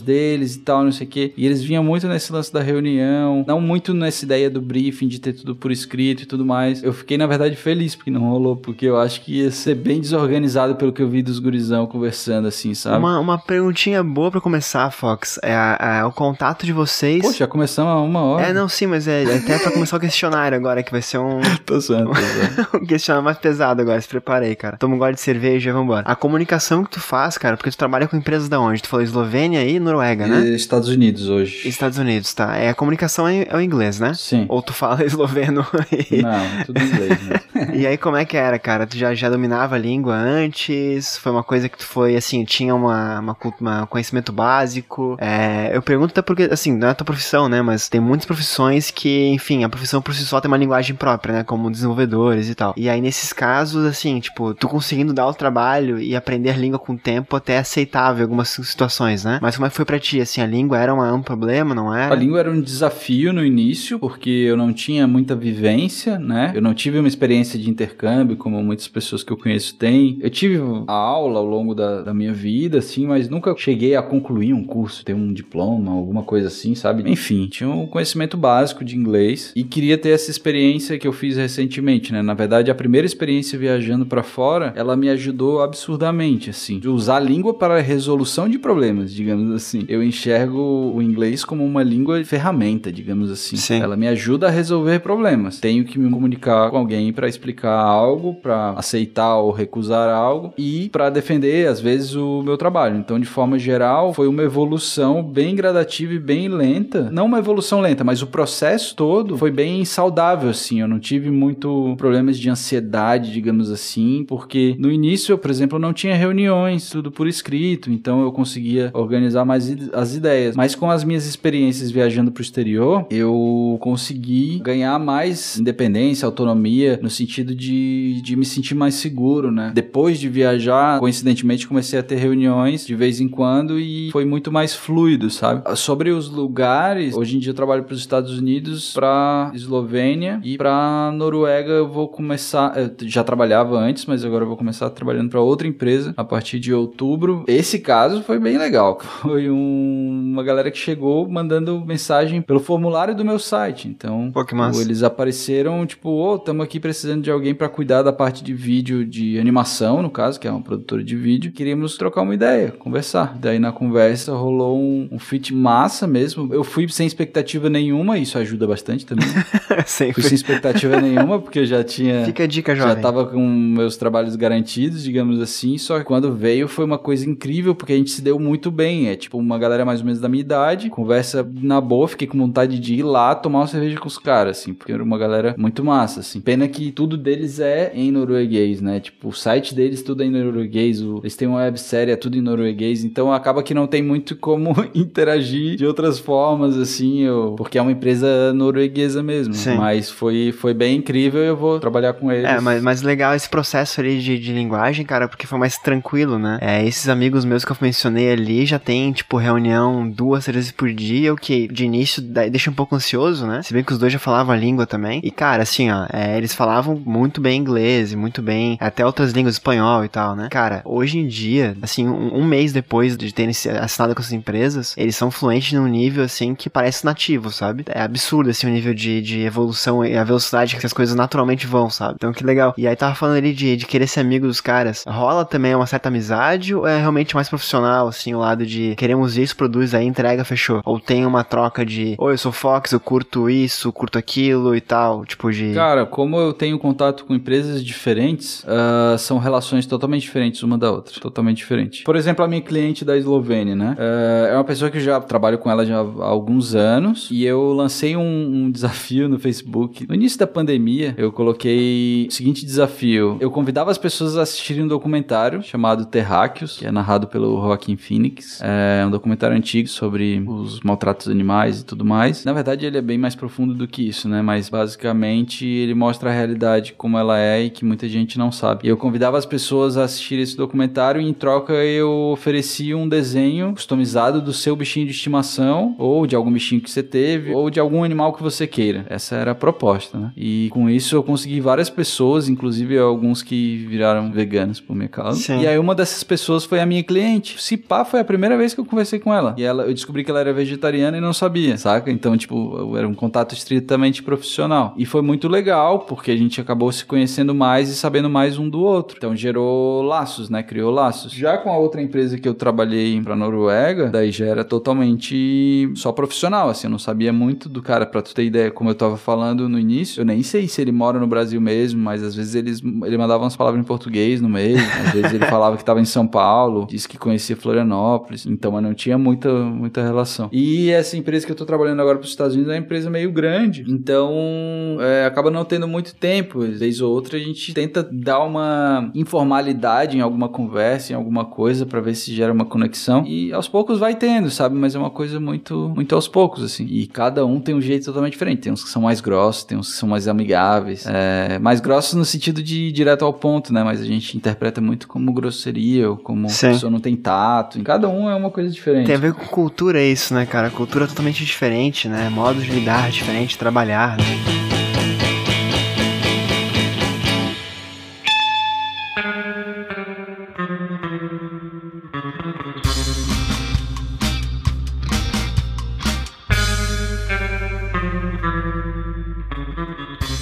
deles e tal, não sei o quê. E eles vinham muito nesse lance da reunião, não muito nessa ideia do briefing, de ter tudo por escrito e tudo mais. Eu fiquei, na verdade, feliz porque não rolou, porque eu acho que ia ser bem desorganizado pelo que eu vi dos gurizão conversando, assim, sabe? Uma, uma perguntinha boa para começar, Fox, é, a, a, o contato de vocês. Poxa, já começamos há uma hora. É, não, sim, mas é, é até pra começar o questionário agora, que vai ser um. (laughs) tô zoando, tô zoando. (laughs) um questionário mais pesado agora, se preparei, cara. Toma um gole de cerveja, vambora. A comunicação que tu faz, cara, porque tu trabalha com empresas da onde? Tu falou Eslovênia e Noruega, né? E Estados Unidos hoje. Estados Unidos, tá. É, a comunicação é, é o inglês, né? Sim. Ou tu fala (laughs) esloveno e... Não, tudo inglês mesmo. (laughs) e aí, como é que era, cara? Tu já, já dominava a língua antes? Foi uma coisa que tu foi, assim, tinha uma, uma, uma conhecimento básico? É, eu pergunto até porque, assim, não é a tua profissão, né? Mas tem muitas profissões que, enfim, a profissão por si só tem uma linguagem própria, né? Como desenvolvedores e tal. E aí, nesses casos, assim, tipo, tu conseguindo dar o trabalho e aprender a língua com o tempo até é aceitável em algumas situações, né? Mas como é que foi pra ti? Assim, a língua era um problema, não era? A língua era um desafio no início, porque eu não tinha muita vivência, né? Eu não tive uma experiência de intercâmbio, como muitas pessoas que eu conheço têm. Eu tive a aula ao longo da, da minha vida, assim, mas nunca cheguei a concluir um curso, ter um diploma, alguma coisa assim, sabe? Enfim, tinha um conhecimento básico de inglês e queria ter essa experiência que eu fiz recentemente, né? Na verdade, a primeira experiência viajando para fora, ela me ajudou absurdamente, assim, de usar a língua para a resolução de problemas, digamos assim. Eu enxergo o inglês como uma língua ferramenta, digamos assim. Sim. Ela me ajuda a resolver problemas. Tenho que me comunicar com alguém para explicar algo, para aceitar ou recusar algo e para defender às vezes o meu trabalho. Então, de forma geral, foi uma evolução bem gradativa e bem lenta. Não uma evolução lenta, mas o processo todo foi bem saudável assim. Eu não tive muito problemas de ansiedade, digamos assim, porque no início, eu, por exemplo, não tinha reuniões, tudo por escrito, então eu conseguia organizar mais as ideias. Mas com as minhas experiências viajando para o exterior, eu consegui ganhar mais independência, autonomia, no sentido de, de me sentir mais seguro, né? Depois de viajar, coincidentemente, comecei a ter reuniões de vez em quando e foi muito mais fluido, sabe? Sobre os lugares, hoje em dia eu trabalho para os Estados Unidos, para Eslovênia e para Noruega eu vou começar, eu já trabalhava antes, mas agora eu vou começar trabalhando para outra empresa a partir de outubro. Esse caso foi bem legal. (laughs) Foi um, uma galera que chegou mandando mensagem pelo formulário do meu site. Então, Pô, eles apareceram tipo, ô, oh, estamos aqui precisando de alguém para cuidar da parte de vídeo, de animação, no caso, que é uma produtora de vídeo. Queríamos trocar uma ideia, conversar. Daí na conversa rolou um, um fit massa mesmo. Eu fui sem expectativa nenhuma, isso ajuda bastante também. (laughs) Sempre. Fui sem expectativa nenhuma, porque eu já tinha. Fica a dica, Já jovem. tava com meus trabalhos garantidos, digamos assim, só que quando veio foi uma coisa incrível, porque a gente se deu muito bem. É tipo uma galera mais ou menos da minha idade, conversa na boa, fiquei com vontade de ir lá tomar uma cerveja com os caras, assim, porque era uma galera muito massa, assim. Pena que tudo deles é em norueguês, né? Tipo, o site deles tudo é em norueguês, o- eles têm uma websérie, é tudo em norueguês, então acaba que não tem muito como (laughs) interagir de outras formas, assim, eu- porque é uma empresa norueguesa mesmo. Sim. Mas foi, foi bem incrível e eu vou trabalhar com eles. É, mas, mas legal esse processo ali de, de linguagem, cara, porque foi mais tranquilo, né? É, esses amigos meus que eu mencionei ali já tem, tipo, reunião duas, três vezes por dia, o que de início deixa um pouco ansioso, né? Se bem que os dois já falavam a língua também. E, cara, assim, ó, é, eles falavam muito bem inglês e muito bem até outras línguas, espanhol e tal, né? Cara, hoje em dia, assim, um, um mês depois de terem assinado com essas empresas, eles são fluentes num nível, assim, que parece nativo, sabe? É absurdo, assim, o nível de, de evolução e a velocidade que as coisas naturalmente vão, sabe? Então, que legal. E aí tava falando ali de, de querer ser amigo dos caras. Rola também uma certa amizade ou é realmente mais profissional, assim, o lado de queremos isso, produz aí, entrega, fechou. Ou tem uma troca de, oi, eu sou Fox, eu curto isso, curto aquilo e tal, tipo de... Cara, como eu tenho contato com empresas diferentes, uh, são relações totalmente diferentes uma da outra, totalmente diferente. Por exemplo, a minha cliente da Eslovênia, né? Uh, é uma pessoa que eu já trabalho com ela já há alguns anos e eu lancei um, um (laughs) desafio no Facebook. No início da pandemia, eu coloquei o seguinte desafio. Eu convidava as pessoas a assistirem um documentário chamado Terráqueos, que é narrado pelo Joaquim Phoenix. É um documentário antigo sobre os maltratos animais e tudo mais. Na verdade, ele é bem mais profundo do que isso, né? Mas basicamente ele mostra a realidade como ela é e que muita gente não sabe. E eu convidava as pessoas a assistir esse documentário e em troca eu oferecia um desenho customizado do seu bichinho de estimação ou de algum bichinho que você teve ou de algum animal que você queira. Essa era a proposta, né? E com isso eu consegui várias pessoas, inclusive alguns que viraram veganos por minha causa. Sim. E aí uma dessas pessoas foi a minha cliente. Se pá, foi a primeira vez que eu conversei com ela. E ela, eu descobri que ela era vegetariana e não sabia, saca? Então, tipo, era um contato estritamente profissional. E foi muito legal, porque a gente acabou se conhecendo mais e sabendo mais um do outro. Então gerou laços, né? Criou laços. Já com a outra empresa que eu trabalhei pra Noruega, daí já era totalmente só profissional, assim, eu não sabia muito do cara, pra tu ter ideia, como eu tava falando no início, eu nem sei se ele mora no Brasil mesmo, mas às vezes eles, ele mandava umas palavras em português no meio, às vezes ele falava que tava em São Paulo, disse que conhecia Florianópolis, então mas não tinha muita, muita relação. E essa empresa que eu tô trabalhando agora pros Estados Unidos é uma empresa meio grande, então é, acaba não tendo muito tempo, vez ou outra a gente tenta dar uma informalidade em alguma conversa, em alguma coisa, para ver se gera uma conexão, e aos poucos vai tendo, sabe, mas é uma coisa muito, muito aos poucos, assim, e cada um tem um jeito totalmente diferente, tem uns que são mais grossos, tem uns que são mais amigáveis, é, mais grossos no sentido de ir direto ao ponto, né, mas a gente interpreta muito como grosseria, ou como Sim. a pessoa não tem tato, cada um é uma coisa diferente. Tem a ver com cultura isso, né, cara, cultura é totalmente diferente, né, modo de lidar diferente, trabalhar, né.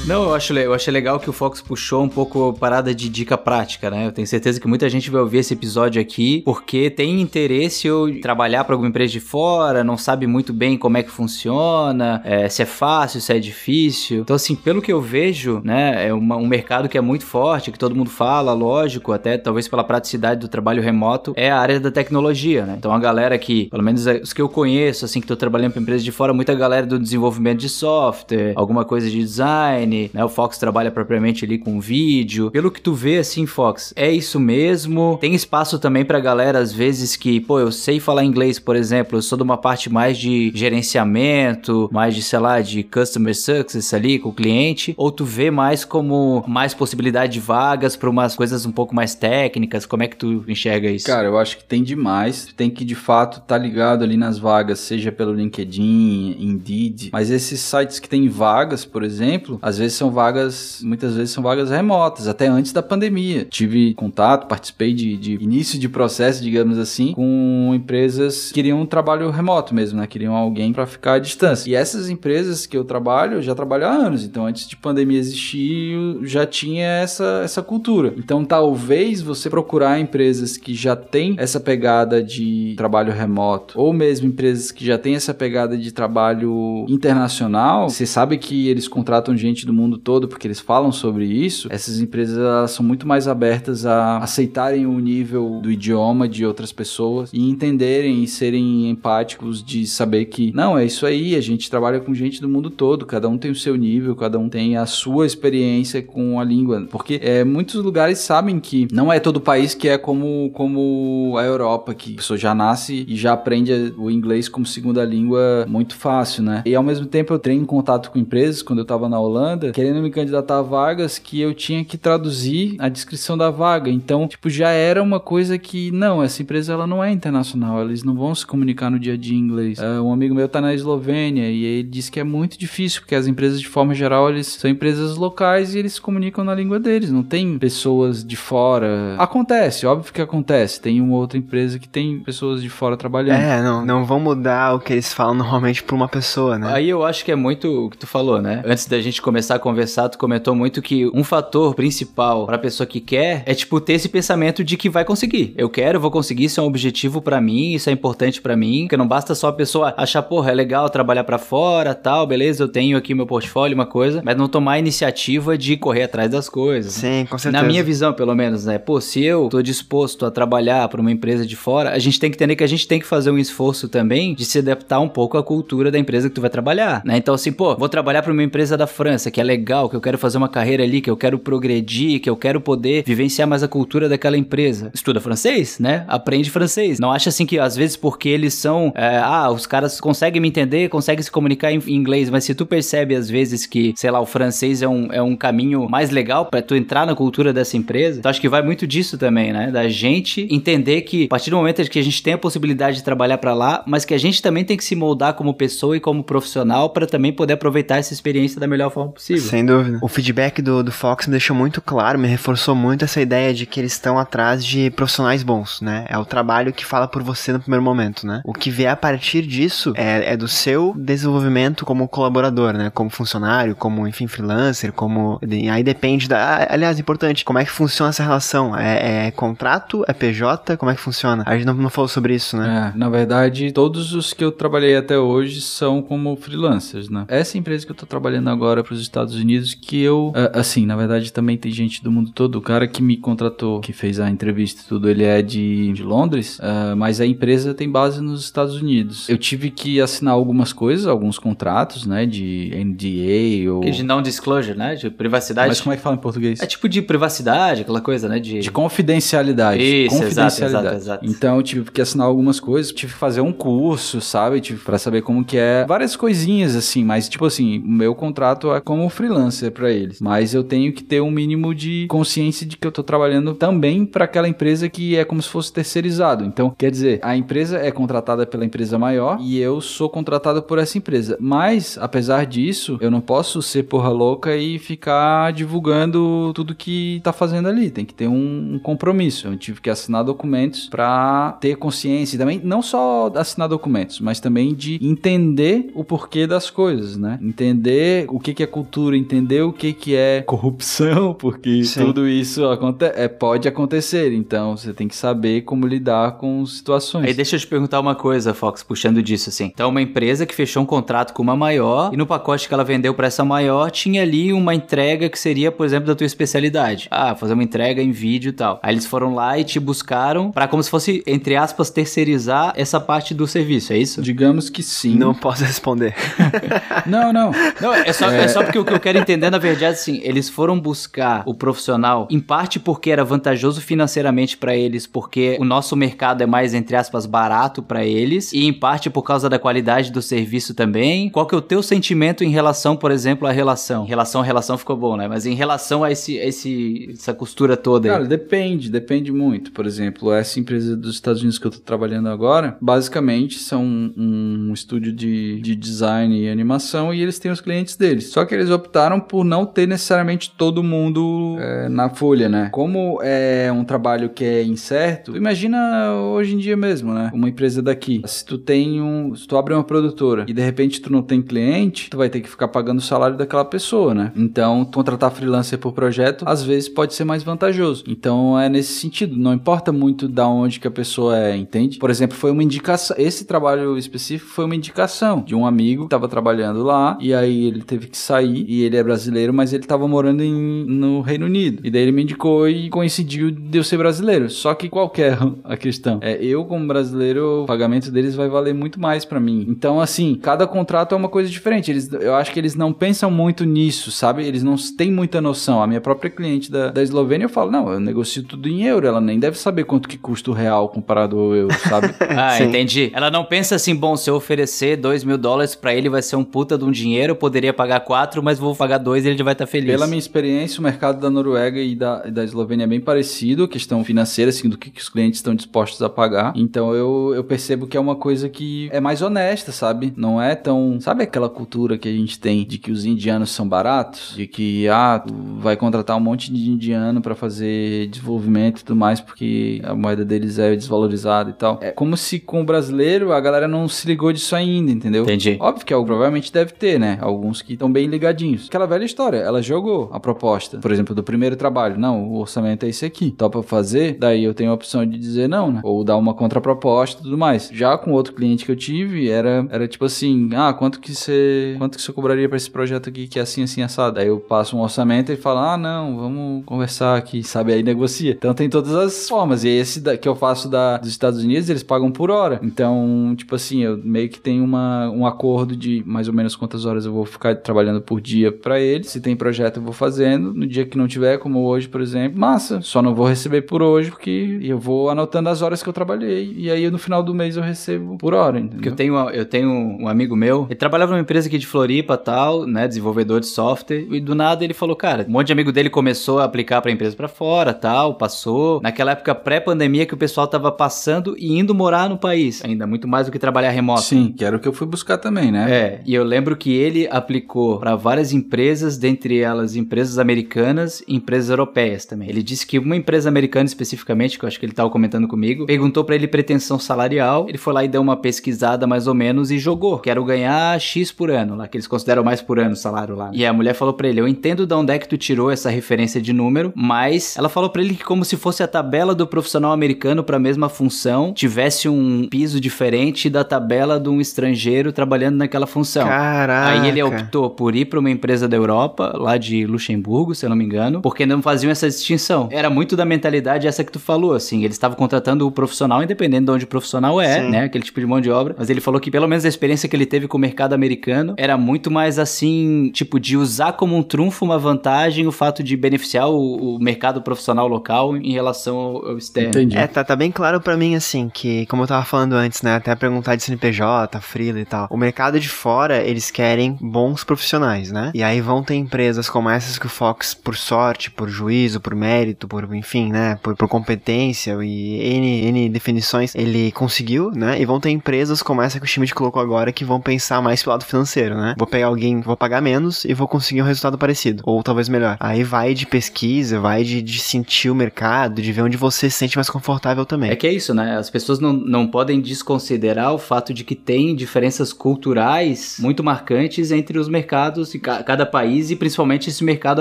Não, eu acho, eu achei legal que o Fox puxou um pouco parada de dica prática, né? Eu tenho certeza que muita gente vai ouvir esse episódio aqui porque tem interesse em trabalhar para alguma empresa de fora, não sabe muito bem como é que funciona, é, se é fácil, se é difícil. Então, assim, pelo que eu vejo, né, é uma, um mercado que é muito forte, que todo mundo fala, lógico, até talvez pela praticidade do trabalho remoto, é a área da tecnologia, né? Então, a galera que, pelo menos os que eu conheço, assim, que tô trabalhando para empresas de fora, muita galera do desenvolvimento de software, alguma coisa de design, né? O Fox trabalha propriamente ali com vídeo. Pelo que tu vê, assim, Fox, é isso mesmo? Tem espaço também pra galera, às vezes, que, pô, eu sei falar inglês, por exemplo, eu sou de uma parte mais de gerenciamento, mais de, sei lá, de customer success ali com o cliente, ou tu vê mais como mais possibilidade de vagas para umas coisas um pouco mais técnicas? Como é que tu enxerga isso? Cara, eu acho que tem demais. Tem que, de fato, tá ligado ali nas vagas, seja pelo LinkedIn, Indeed, mas esses sites que tem vagas, por exemplo, às vezes vezes são vagas, muitas vezes são vagas remotas, até antes da pandemia. Tive contato, participei de, de início de processo, digamos assim, com empresas que queriam um trabalho remoto mesmo, né? Queriam alguém para ficar à distância. E essas empresas que eu trabalho, eu já trabalho há anos, então antes de pandemia existir, já tinha essa, essa cultura. Então talvez você procurar empresas que já têm essa pegada de trabalho remoto, ou mesmo empresas que já têm essa pegada de trabalho internacional, você sabe que eles contratam gente do mundo todo, porque eles falam sobre isso, essas empresas são muito mais abertas a aceitarem o nível do idioma de outras pessoas e entenderem e serem empáticos de saber que não, é isso aí, a gente trabalha com gente do mundo todo, cada um tem o seu nível, cada um tem a sua experiência com a língua, porque é, muitos lugares sabem que não é todo país que é como, como a Europa, que a pessoa já nasce e já aprende o inglês como segunda língua muito fácil, né? E ao mesmo tempo eu treino em contato com empresas, quando eu tava na Holanda, querendo me candidatar a vagas que eu tinha que traduzir a descrição da vaga. Então, tipo, já era uma coisa que, não, essa empresa ela não é internacional, eles não vão se comunicar no dia a dia em inglês. Uh, um amigo meu tá na Eslovênia e ele disse que é muito difícil, porque as empresas, de forma geral, eles são empresas locais e eles se comunicam na língua deles, não tem pessoas de fora. Acontece, óbvio que acontece. Tem uma outra empresa que tem pessoas de fora trabalhando. É, não, não vão mudar o que eles falam normalmente pra uma pessoa, né? Aí eu acho que é muito o que tu falou, né? Antes da gente começar começar a conversar, tu comentou muito que um fator principal pra pessoa que quer é, tipo, ter esse pensamento de que vai conseguir. Eu quero, vou conseguir, isso é um objetivo pra mim, isso é importante pra mim, porque não basta só a pessoa achar, porra, é legal trabalhar pra fora, tal, beleza, eu tenho aqui meu portfólio, uma coisa, mas não tomar a iniciativa de correr atrás das coisas. Sim, com certeza. Na minha visão, pelo menos, né? Pô, se eu tô disposto a trabalhar pra uma empresa de fora, a gente tem que entender que a gente tem que fazer um esforço também de se adaptar um pouco à cultura da empresa que tu vai trabalhar, né? Então, assim, pô, vou trabalhar pra uma empresa da França, que é legal, que eu quero fazer uma carreira ali, que eu quero progredir, que eu quero poder vivenciar mais a cultura daquela empresa. Estuda francês, né? Aprende francês. Não acha assim que às vezes porque eles são, é, ah, os caras conseguem me entender, conseguem se comunicar em inglês, mas se tu percebe às vezes que, sei lá, o francês é um, é um caminho mais legal para tu entrar na cultura dessa empresa, então acho que vai muito disso também, né? Da gente entender que a partir do momento que a gente tem a possibilidade de trabalhar para lá, mas que a gente também tem que se moldar como pessoa e como profissional para também poder aproveitar essa experiência da melhor forma possível. Sem dúvida. O feedback do, do Fox me deixou muito claro, me reforçou muito essa ideia de que eles estão atrás de profissionais bons, né? É o trabalho que fala por você no primeiro momento, né? O que vier a partir disso é, é do seu desenvolvimento como colaborador, né? Como funcionário, como, enfim, freelancer, como... Aí depende da... Aliás, importante, como é que funciona essa relação? É, é contrato? É PJ? Como é que funciona? A gente não, não falou sobre isso, né? É, na verdade, todos os que eu trabalhei até hoje são como freelancers, né? Essa empresa que eu tô trabalhando agora para os Estados Unidos, que eu, assim, na verdade também tem gente do mundo todo. O cara que me contratou, que fez a entrevista e tudo, ele é de, de Londres, uh, mas a empresa tem base nos Estados Unidos. Eu tive que assinar algumas coisas, alguns contratos, né, de NDA ou... De non-disclosure, né, de privacidade. Mas como é que fala em português? É tipo de privacidade, aquela coisa, né, de... De confidencialidade. Isso, confidencialidade. Exato, exato, exato. Então eu tive que assinar algumas coisas, tive que fazer um curso, sabe, tive para saber como que é, várias coisinhas assim, mas tipo assim, o meu contrato é como freelancer para eles, mas eu tenho que ter um mínimo de consciência de que eu tô trabalhando também para aquela empresa que é como se fosse terceirizado. Então, quer dizer, a empresa é contratada pela empresa maior e eu sou contratado por essa empresa. Mas, apesar disso, eu não posso ser porra louca e ficar divulgando tudo que tá fazendo ali. Tem que ter um, um compromisso. Eu tive que assinar documentos para ter consciência e também não só assinar documentos, mas também de entender o porquê das coisas, né? Entender o que que é cultura, entender o que que é corrupção, (laughs) porque Sim. tudo isso aconte é, pode acontecer. Então, você tem que saber como lidar com situações. Aí deixa eu te perguntar uma coisa, Fox, puxando disso assim. Então, uma empresa que fechou um contrato com uma maior e no pacote que ela vendeu para essa maior tinha ali uma entrega que seria, por exemplo, da tua especialidade. Ah, fazer uma entrega em vídeo e tal. Aí eles foram lá e te buscaram para como se fosse, entre aspas, terceirizar essa parte do serviço, é isso? Digamos que sim. Não posso responder. (laughs) não, não. Não, é só, é... é só porque o que eu quero entender, na verdade, assim, eles foram buscar o profissional, em parte porque era vantajoso financeiramente para eles, porque o nosso mercado é mais, entre aspas, barato para eles, e em parte por causa da qualidade do serviço também. Qual que é o teu sentimento em relação, por exemplo, à relação? Em relação à relação ficou bom, né? Mas em relação a esse, esse, essa costura toda aí. Cara, depende, depende muito. Por exemplo, essa empresa dos Estados Unidos que eu tô trabalhando agora, basicamente são um, um estúdio de, de design e animação e eles têm os clientes deles. Só que eles optaram por não ter necessariamente todo mundo é, na folha, né? Como é um trabalho que é incerto, imagina hoje em dia mesmo, né? Uma empresa daqui. Se tu tem um. Se tu abre uma produtora e de repente tu não tem cliente, tu vai ter que ficar pagando o salário daquela pessoa, né? Então, contratar freelancer por projeto, às vezes pode ser mais vantajoso. Então, é nesse sentido. Não importa muito da onde que a pessoa é, entende? Por exemplo, foi uma indicação. Esse trabalho específico foi uma indicação de um amigo que estava trabalhando lá e aí ele teve que sair e ele é brasileiro, mas ele estava morando em, no Reino Unido. E daí ele me indicou e coincidiu de eu ser brasileiro. Só que qual que é a questão? É, eu como brasileiro, o pagamento deles vai valer muito mais para mim. Então, assim, cada contrato é uma coisa diferente. Eles, eu acho que eles não pensam muito nisso, sabe? Eles não têm muita noção. A minha própria cliente da, da Eslovênia, eu falo, não, eu negocio tudo em euro. Ela nem deve saber quanto que custa o real comparado ao euro, sabe? (laughs) ah, Sim. entendi. Ela não pensa assim, bom, se eu oferecer 2 mil dólares para ele vai ser um puta de um dinheiro, eu poderia pagar 4, mas vou pagar 2 e ele já vai estar tá feliz. Pela minha experiência, o mercado da Noruega e da, da Eslovênia é bem parecido, questão financeira, assim, do que, que os clientes estão dispostos a pagar. Então eu, eu percebo que é uma coisa que é mais honesta, sabe? Não é tão. Sabe aquela cultura que a gente tem de que os indianos são baratos? De que, ah, tu vai contratar um monte de indiano para fazer desenvolvimento e tudo mais, porque a moeda deles é desvalorizada e tal. É como se com o brasileiro a galera não se ligou disso ainda, entendeu? Entendi. Óbvio que algo provavelmente deve ter, né? Alguns que estão bem ligadinhos Aquela velha história, ela jogou a proposta, por exemplo, do primeiro trabalho. Não, o orçamento é esse aqui. Topa fazer? Daí eu tenho a opção de dizer não, né? Ou dar uma contraproposta e tudo mais. Já com outro cliente que eu tive, era, era tipo assim, ah, quanto que você quanto que você cobraria para esse projeto aqui que é assim, assim, assado? Aí eu passo um orçamento e falo, ah, não, vamos conversar aqui, sabe? Aí negocia. Então tem todas as formas. E esse da, que eu faço da, dos Estados Unidos, eles pagam por hora. Então, tipo assim, eu meio que tenho uma, um acordo de mais ou menos quantas horas eu vou ficar trabalhando por dia para eles. Se tem projeto, eu vou fazendo. No dia que não tiver, como hoje, por exemplo, massa. Só não vou receber por hoje, porque eu vou anotando as horas que eu trabalhei. E aí no final do mês eu recebo por hora. Entendeu? Porque eu tenho, eu tenho um amigo meu, ele trabalhava numa empresa aqui de Floripa tal, né? Desenvolvedor de software. E do nada ele falou, cara, um monte de amigo dele começou a aplicar pra empresa pra fora tal, passou. Naquela época pré-pandemia que o pessoal tava passando e indo morar no país. Ainda muito mais do que trabalhar remoto. Sim, que era o que eu fui buscar também, né? É, e eu lembro que ele aplicou para várias empresas, dentre elas empresas americanas e empresas europeias também. Ele disse que uma empresa americana especificamente, que eu acho que ele tava comentando comigo, perguntou para ele pretensão salarial, ele foi lá e deu uma pesquisada mais ou menos e jogou. Quero ganhar X por ano, lá que eles consideram mais por ano o salário lá. E a mulher falou para ele: "Eu entendo de onde é que tu tirou essa referência de número, mas ela falou para ele que como se fosse a tabela do profissional americano para a mesma função, tivesse um piso diferente da tabela de um estrangeiro trabalhando naquela função. Caraca. Aí ele optou por ir para uma empresa da Europa, lá de Luxemburgo, se eu não me engano, porque não faziam essa distinção. Era muito da mentalidade essa que tu falou, assim, eles estavam contratando o profissional independente de onde o profissional é, Sim. né, aquele tipo de mão de obra, mas ele falou que pelo menos a experiência que ele teve com o mercado americano era muito mais assim, tipo de usar como um trunfo uma vantagem o fato de beneficiar o, o mercado profissional local em relação ao, ao externo. Entendi. É, tá, tá bem claro pra mim, assim, que, como eu tava falando antes, né, até perguntar de CNPJ, Freela e tal, o mercado de fora, eles querem bons profissionais, né? E aí vão ter empresas como essas que o Fox, por sorte, por juízo, por mérito, por, enfim, né, por, por competência e N, N definições, ele conseguiu, né? E vão ter empresas como essa que o Schmidt colocou agora que vão pensar mais pelo lado financeiro, né? Vou pegar alguém, vou pagar menos e vou conseguir um resultado parecido, ou talvez melhor. Aí vai de pesquisa, vai de, de sentir o mercado, de ver onde você se sente mais confortável também. É que é isso, né? As pessoas não, não podem desconsiderar o fato de que tem diferenças culturais muito marcantes entre os mercados de ca- cada país e principalmente esse mercado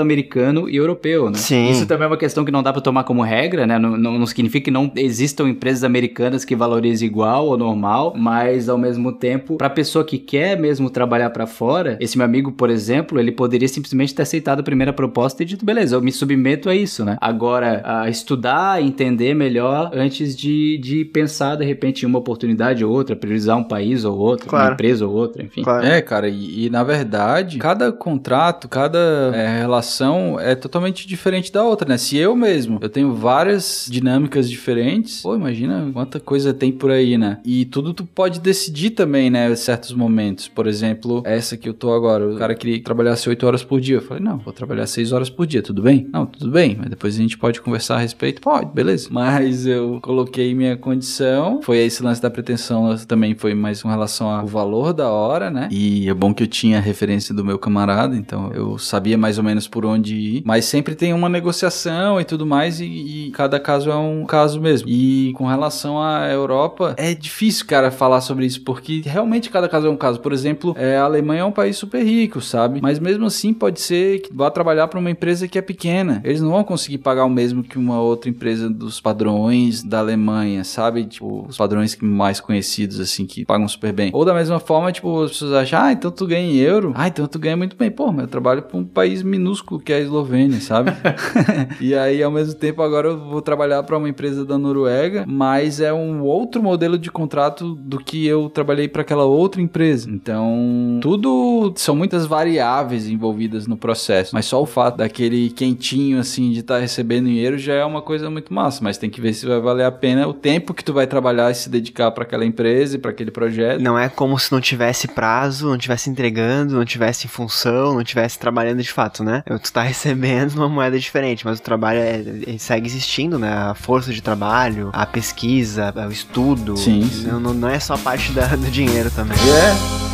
americano e europeu, né? Sim. Isso também é uma questão que não dá pra tomar como regra, né? Não, não, não significa que não existam empresas americanas que valorizem igual ou normal, mas ao mesmo tempo, pra pessoa que quer mesmo trabalhar pra fora, esse meu amigo, por exemplo, ele poderia simplesmente ter aceitado a primeira proposta e dito, beleza, eu me submeto a isso, né? Agora, a estudar, entender melhor antes de, de pensar, de repente, em uma oportunidade ou outra, priorizar um país ou outro, uma Claro. empresa ou outra, enfim. Claro. É, cara, e, e, na verdade, cada contrato, cada é, relação é totalmente diferente da outra, né? Se eu mesmo, eu tenho várias dinâmicas diferentes, pô, imagina quanta coisa tem por aí, né? E tudo tu pode decidir também, né, certos momentos. Por exemplo, essa que eu tô agora, o cara queria que trabalhasse 8 horas por dia. Eu falei, não, vou trabalhar 6 horas por dia, tudo bem? Não, tudo bem, mas depois a gente pode conversar a respeito. Pode, beleza. Mas eu coloquei minha condição, foi esse lance da pretensão também foi mais com relação ao valor da hora, né? E é bom que eu tinha a referência do meu camarada, então eu sabia mais ou menos por onde ir. Mas sempre tem uma negociação e tudo mais, e, e cada caso é um caso mesmo. E com relação à Europa, é difícil, cara, falar sobre isso, porque realmente cada caso é um caso. Por exemplo, é, a Alemanha é um país super rico, sabe? Mas mesmo assim pode ser que vá trabalhar para uma empresa que é pequena. Eles não vão conseguir pagar o mesmo que uma outra empresa dos padrões da Alemanha, sabe? Tipo, os padrões mais conhecidos, assim, que pagam super bem. Ou da mesma forma, tipo, as pessoas acham, ah, então tu ganha em euro. Ah, então tu ganha muito bem. Pô, mas eu trabalho para um país minúsculo que é a Eslovênia, sabe? (laughs) e aí, ao mesmo tempo, agora eu vou trabalhar para uma empresa da Noruega, mas é um outro modelo de contrato do que eu trabalhei para aquela outra empresa. Então, tudo são muitas variáveis envolvidas no processo, mas só o fato daquele quentinho assim de estar recebendo dinheiro já é uma coisa muito massa, mas tem que ver se vai valer a pena o tempo que tu vai trabalhar e se dedicar para aquela empresa e para aquele projeto. Não é como se não tivesse prazo, não tivesse entregando, não tivesse em função, não tivesse trabalhando de fato, né? Tu tá (laughs) recebendo uma moeda diferente, mas o trabalho é, ele segue existindo, né? A força de trabalho, a pesquisa, o estudo. Sim, sim. Não, não- é só a parte da- do dinheiro também. É.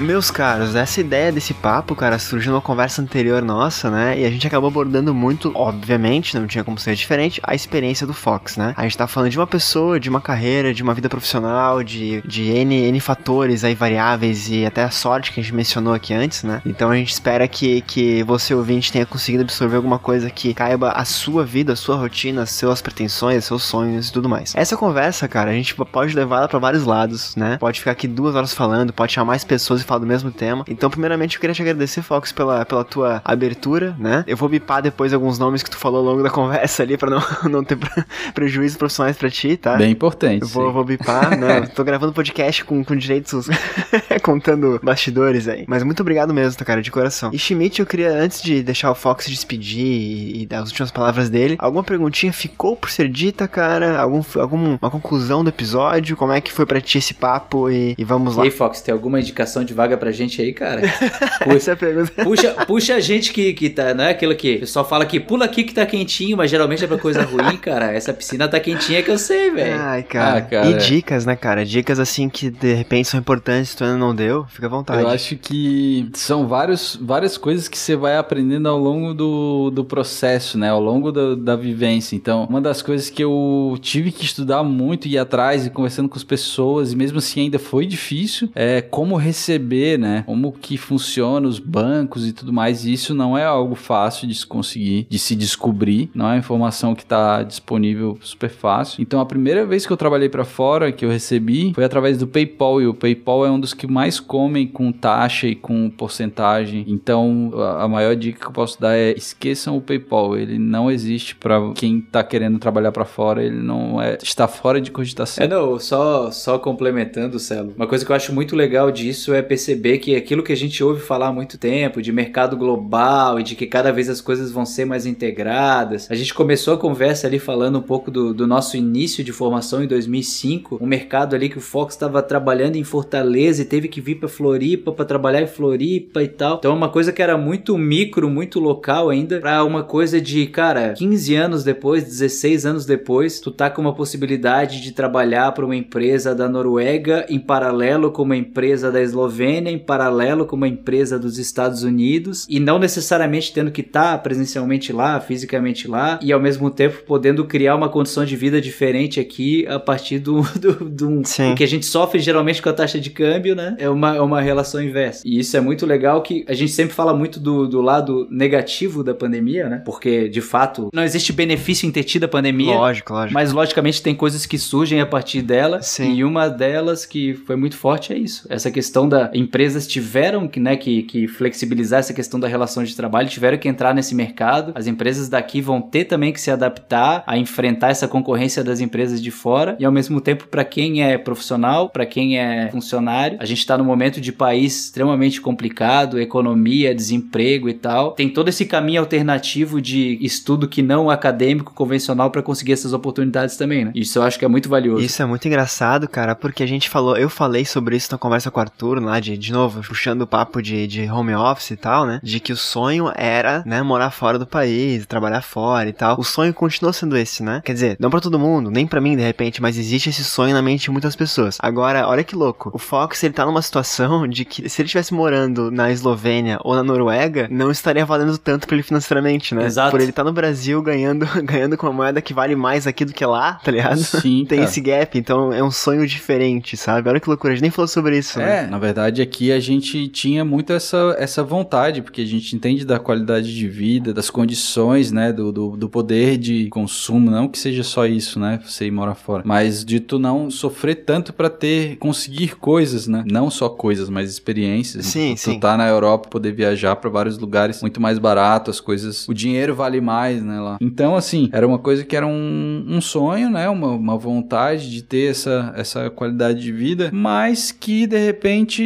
Meus caros, essa ideia desse papo, cara, surgiu numa conversa anterior nossa, né? E a gente acabou abordando muito, obviamente, não tinha como ser diferente, a experiência do Fox, né? A gente tá falando de uma pessoa, de uma carreira, de uma vida profissional, de, de N, N fatores aí variáveis e até a sorte que a gente mencionou aqui antes, né? Então a gente espera que, que você ouvinte tenha conseguido absorver alguma coisa que caiba a sua vida, a sua rotina, suas pretensões, seus sonhos e tudo mais. Essa conversa, cara, a gente pode levar ela pra vários lados, né? Pode ficar aqui duas horas falando, pode chamar mais pessoas e falar do mesmo tema. Então, primeiramente, eu queria te agradecer, Fox, pela, pela tua abertura, né? Eu vou bipar depois alguns nomes que tu falou ao longo da (laughs) conversa ali pra não, (laughs) não ter prejuízos profissionais pra ti, tá? Bem importante. Eu vou, vou bipar, (laughs) né? Tô gravando podcast com, com direitos contando bastidores aí. Mas muito obrigado mesmo, tá, cara, de coração. E Schmidt, eu queria, antes de deixar o Fox se despedir e, e dar as últimas palavras dele, alguma perguntinha ficou por ser dita, cara? Algum, alguma conclusão do episódio? Como é que foi pra ti esse papo? E, e vamos lá. E aí, Fox, tem alguma indicação de vaga pra gente aí, cara? (laughs) Puxa, puxa, puxa a gente que, que tá, não é aquilo que o pessoal fala que pula aqui que tá quentinho, mas geralmente é pra coisa ruim, cara. Essa piscina tá quentinha que eu sei, velho. Ai, cara. Ah, cara. E dicas, né, cara? Dicas assim que de repente são importantes, tu ainda não deu, fica à vontade. Eu acho que são vários, várias coisas que você vai aprendendo ao longo do, do processo, né? Ao longo do, da vivência. Então, uma das coisas que eu tive que estudar muito e ir atrás e conversando com as pessoas, e mesmo assim ainda foi difícil, é como receber, né? Como que funciona os bancos e tudo mais. E isso não é algo fácil de se conseguir, de se descobrir. Não é informação que está disponível super fácil. Então, a primeira vez que eu trabalhei para fora, que eu recebi, foi através do PayPal. E o PayPal é um dos que mais comem com taxa e com porcentagem. Então, a maior dica que eu posso dar é esqueçam o PayPal. Ele não existe para quem está querendo trabalhar para fora. Ele não é está fora de cogitação. É não, só só complementando, Celo. Uma coisa que eu acho muito legal disso é perceber que aquilo que a gente ouve falar há muito tempo de mercado global e de que cada vez as coisas vão ser mais integradas. A gente começou a conversa ali falando um pouco do, do nosso início de formação em 2005, um mercado ali que o Fox estava trabalhando em Fortaleza e teve que vir para Floripa para trabalhar em Floripa e tal. Então, uma coisa que era muito micro, muito local ainda, para uma coisa de, cara, 15 anos depois, 16 anos depois, tu tá com uma possibilidade de trabalhar para uma empresa da Noruega em paralelo com uma empresa da Eslovênia, em paralelo com uma empresa dos Estados Unidos e não necessariamente tendo que estar tá presencialmente lá, fisicamente lá e ao mesmo tempo podendo criar uma condição de vida diferente aqui a partir do, (laughs) do, do, do que a gente sofre geralmente com a taxa de câmbio, né? É uma, é uma relação inversa. E isso é muito legal que a gente sempre fala muito do, do lado negativo da pandemia, né? Porque de fato não existe benefício em ter tido a pandemia. Lógico, lógico. Mas logicamente tem coisas que surgem a partir dela. Sim. E uma delas que foi muito forte é isso. Essa questão da empresas tiveram que, né, que, que flexibilizar essa questão da relação de trabalho, tiveram que entrar nesse mercado. As empresas daqui vão ter também que se adaptar a enfrentar essa concorrência das empresas de fora. E ao mesmo tempo, para quem é profissional, para quem é funcionário, a gente está num momento de país extremamente complicado, economia, desemprego e tal. Tem todo esse caminho alternativo de estudo que não acadêmico, convencional, para conseguir essas oportunidades também, né? Isso eu acho que é muito valioso. Isso é muito engraçado, cara, porque a gente falou, eu falei sobre isso na conversa com o Arthur lá, de, de novo, puxando o papo de, de home office e tal, né? De que o sonho era, né, morar fora do país, trabalhar fora e tal. O sonho continua sendo esse, né? Quer dizer, não para todo mundo, nem para mim de repente, mas existe esse sonho na mente de muitas pessoas. Agora, olha que louco. O Fox, ele tá numa situação (laughs) de que se ele estivesse morando na Eslovênia ou na Noruega, não estaria valendo tanto pra ele financeiramente, né? Exato. Por ele estar tá no Brasil ganhando, (laughs) ganhando com uma moeda que vale mais aqui do que lá, tá ligado? Sim, (laughs) Tem cara. esse gap, então é um sonho diferente, sabe? Olha que loucura, a gente nem falou sobre isso, né? É, na verdade aqui a gente tinha muito essa, essa vontade, porque a gente entende da qualidade de vida, das condições, né, do, do, do poder de consumo, não que seja só isso, né, você ir morar fora, mas de tu não sofrer tanto para ter, conseguir coisas, né, não só coisas, mas experiências. Sim, tu, sim. Tu tá na Europa, poder viajar para vários lugares muito mais barato, as coisas, o dinheiro vale mais, né, lá. Então, assim, era uma coisa que era um, um sonho, né, uma, uma vontade de ter essa, essa qualidade de vida, mas que de repente,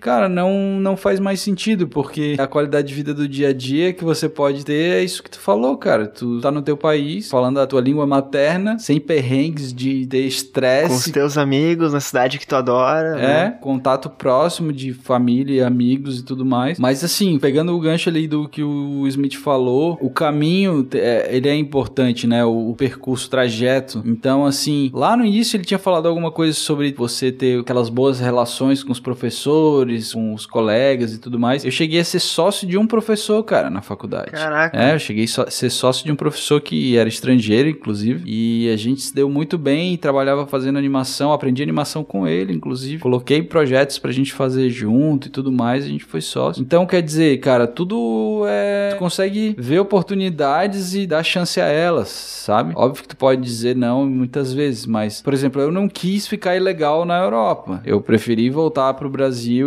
cara, não, não faz mais sentido, porque a qualidade de vida do dia a dia que você pode ter é isso que tu falou, cara. Tu tá no teu país, falando a tua língua materna, sem perrengues de ter Com os estresse. teus amigos, na cidade que tu adora. É, né? contato próximo de família, amigos e tudo mais. Mas assim, pegando o gancho ali do que o Smith falou, o caminho, é, ele é importante, né? O, o percurso, o trajeto. Então, assim, lá no início ele tinha falado alguma coisa sobre você ter aquelas boas relações com os professores professores, com os colegas e tudo mais. Eu cheguei a ser sócio de um professor, cara, na faculdade. Caraca. É, eu cheguei a ser sócio de um professor que era estrangeiro, inclusive, e a gente se deu muito bem, trabalhava fazendo animação, aprendi animação com ele, inclusive. Coloquei projetos pra gente fazer junto e tudo mais, a gente foi sócio. Então, quer dizer, cara, tudo é. Tu consegue ver oportunidades e dar chance a elas, sabe? Óbvio que tu pode dizer não muitas vezes, mas, por exemplo, eu não quis ficar ilegal na Europa. Eu preferi voltar pro Brasil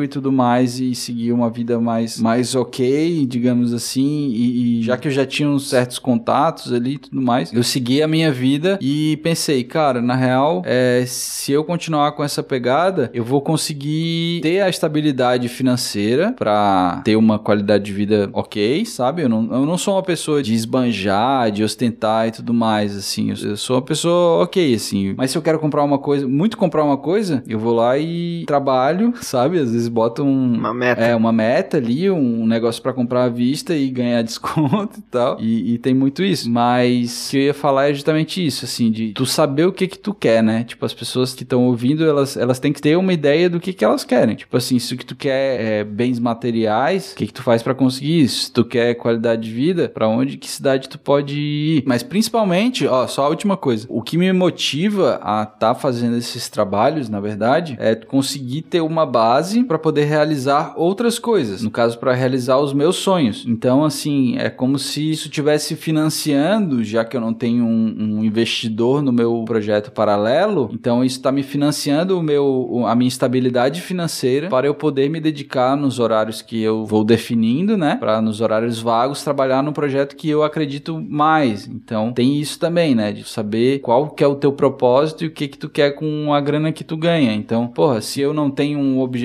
e tudo mais e seguir uma vida mais, mais ok, digamos assim, e, e já que eu já tinha uns certos contatos ali e tudo mais, eu segui a minha vida e pensei, cara, na real, é, se eu continuar com essa pegada, eu vou conseguir ter a estabilidade financeira para ter uma qualidade de vida ok, sabe? Eu não, eu não sou uma pessoa de esbanjar, de ostentar e tudo mais, assim. Eu, eu sou uma pessoa ok, assim. Mas se eu quero comprar uma coisa, muito comprar uma coisa, eu vou lá e trabalho, sabe? Às vezes boto um. Uma meta. É, uma meta ali, um negócio para comprar à vista e ganhar (laughs) desconto e tal. E, e, tem muito isso. Mas o que eu ia falar é justamente isso, assim, de tu saber o que que tu quer, né? Tipo, as pessoas que estão ouvindo, elas, elas têm que ter uma ideia do que que elas querem. Tipo assim, se o que tu quer é bens materiais, o que que tu faz para conseguir isso? Se tu quer qualidade de vida, para onde, que cidade tu pode ir? Mas principalmente, ó, só a última coisa. O que me motiva a estar tá fazendo esses trabalhos, na verdade, é conseguir ter uma base para poder realizar outras coisas. No caso, para realizar os meus sonhos. Então, assim, é como se isso tivesse financiando, já que eu não tenho um, um investidor no meu projeto paralelo, então isso está me financiando o meu, a minha estabilidade financeira para eu poder me dedicar nos horários que eu vou definindo, né? Para nos horários vagos trabalhar no projeto que eu acredito mais. Então tem isso também, né? De saber qual que é o teu propósito e o que que tu quer com a grana que tu ganha. Então, porra, se eu não tenho um objetivo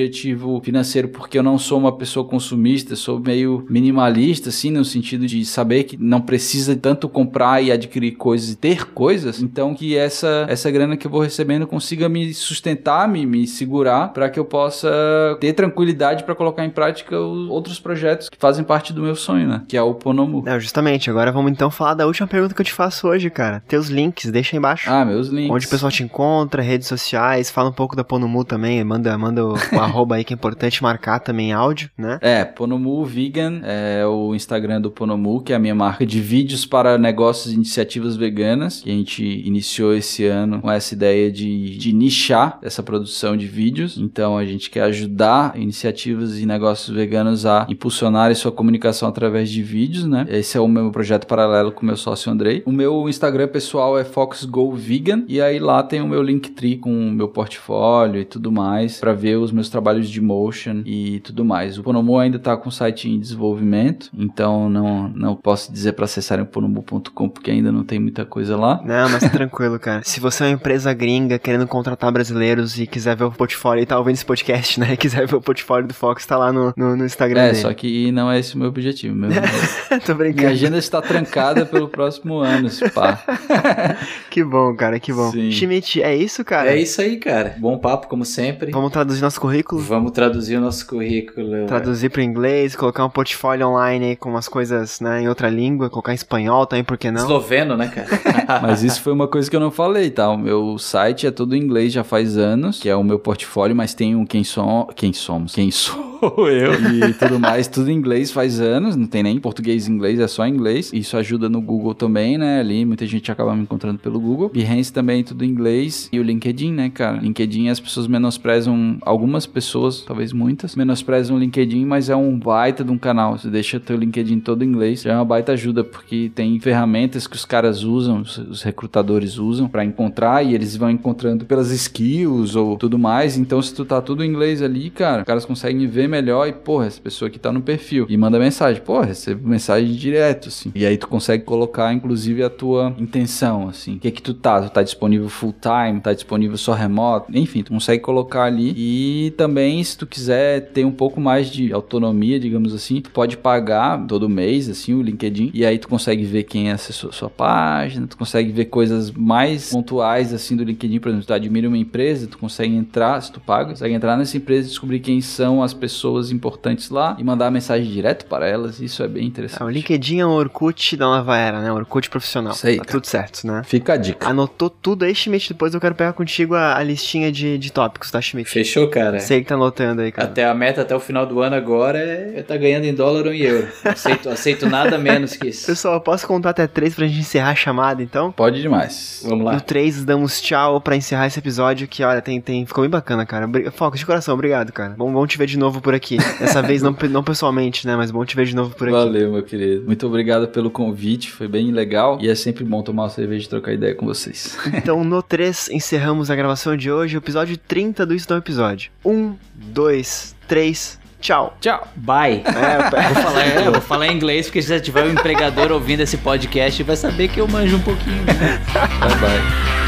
financeiro porque eu não sou uma pessoa consumista, sou meio minimalista, assim, no sentido de saber que não precisa tanto comprar e adquirir coisas e ter coisas, então que essa essa grana que eu vou recebendo consiga me sustentar, me, me segurar para que eu possa ter tranquilidade para colocar em prática os outros projetos que fazem parte do meu sonho, né? Que é o Ponomu. Não, justamente. Agora vamos então falar da última pergunta que eu te faço hoje, cara. Teus links, deixa aí embaixo. Ah, meus links. Onde o pessoal te encontra, redes sociais, fala um pouco da Ponomu também, manda, manda o, o (laughs) arroba aí que é importante marcar também áudio, né? É, Ponomu Vegan é o Instagram do Ponomu, que é a minha marca de vídeos para negócios e iniciativas veganas, que a gente iniciou esse ano com essa ideia de, de nichar essa produção de vídeos. Então a gente quer ajudar iniciativas e negócios veganos a impulsionar sua comunicação através de vídeos, né? Esse é o meu projeto paralelo com o meu sócio Andrei. O meu Instagram pessoal é FoxGoVegan e aí lá tem o meu Linktree com o meu portfólio e tudo mais para ver os meus trabalhos de motion e tudo mais. O Ponomo ainda está com o site em desenvolvimento, então não, não posso dizer para acessarem o ponomo.com porque ainda não tem muita coisa lá. Não, mas (laughs) tranquilo, cara. Se você é uma empresa gringa querendo contratar brasileiros e quiser ver o portfólio e tá ouvindo esse podcast, né? (laughs) E quiser ver o portfólio do Fox, tá lá no, no, no Instagram é, dele. só que não é esse o meu objetivo. Meu, (laughs) Tô brincando. Minha agenda está trancada pelo próximo ano, se pá. que bom, cara, que bom. Sim. Schmidt, é isso, cara? É isso aí, cara. Bom papo, como sempre. Vamos traduzir nosso currículo? Vamos traduzir o nosso currículo. Traduzir para inglês, colocar um portfólio online aí com umas coisas né, em outra língua, colocar em espanhol também, por que não? Esloveno, né, cara? (laughs) (laughs) Mas isso foi uma coisa que eu não falei, tá? O meu site é todo em inglês já faz anos, que é o meu portfólio, mas tem um quem, som, quem somos, quem sou (laughs) eu e tudo mais, tudo em inglês faz anos, não tem nem português e inglês, é só inglês. Isso ajuda no Google também, né? Ali muita gente acaba me encontrando pelo Google. Behance também tudo em inglês e o LinkedIn, né, cara? LinkedIn as pessoas menosprezam, algumas pessoas, talvez muitas, menosprezam o LinkedIn, mas é um baita de um canal. Você deixa teu LinkedIn todo em inglês, já é uma baita ajuda porque tem ferramentas que os caras usam, os, os recrutadores usam para encontrar e eles vão encontrando pelas skills ou tudo mais. Então se tu tá tudo em inglês ali, cara, os caras conseguem ver melhor e, porra, essa pessoa aqui tá no perfil. E manda mensagem, porra, recebe mensagem direto, assim. E aí tu consegue colocar, inclusive, a tua intenção, assim. O que é que tu tá? Tu tá disponível full time? Tá disponível só remoto? Enfim, tu consegue colocar ali. E também, se tu quiser ter um pouco mais de autonomia, digamos assim, tu pode pagar todo mês, assim, o LinkedIn. E aí tu consegue ver quem acessou sua página, tu consegue ver coisas mais pontuais, assim, do LinkedIn. Por exemplo, tu admira uma empresa, tu consegue entrar, se tu paga, consegue entrar nessa empresa e descobrir quem são as pessoas importantes lá e mandar mensagem direto para elas. Isso é bem É, interessante. o LinkedIn é um Orkut da nova era, né? Orkut profissional. Isso aí, Tá cara. tudo certo, né? Fica a dica. Anotou tudo aí, Schmidt. Depois eu quero pegar contigo a, a listinha de, de tópicos, tá, Schmidt? Fechou, cara? Sei que tá anotando aí, cara. Até a meta até o final do ano agora é tá ganhando em dólar ou em euro. Aceito, aceito nada menos que isso. Pessoal, posso contar até três pra gente encerrar a chamada, então? Pode demais. Vamos No lá. 3, damos tchau pra encerrar esse episódio que, olha, tem, tem, ficou bem bacana, cara. Foco de coração, obrigado, cara. Bom, bom te ver de novo por aqui. Dessa vez não, não pessoalmente, né? Mas bom te ver de novo por aqui. Valeu, meu querido. Muito obrigado pelo convite, foi bem legal. E é sempre bom tomar uma cerveja e trocar ideia com vocês. Então, no 3, encerramos a gravação de hoje, o episódio 30 do Isso Não é Episódio. 1, 2, 3, tchau. Tchau. Bye. É, Vou falar, é, vou falar em inglês, porque se tiver um empregador ouvindo esse podcast, vai saber que eu manjo um pouquinho. né? (laughs) Bye bye.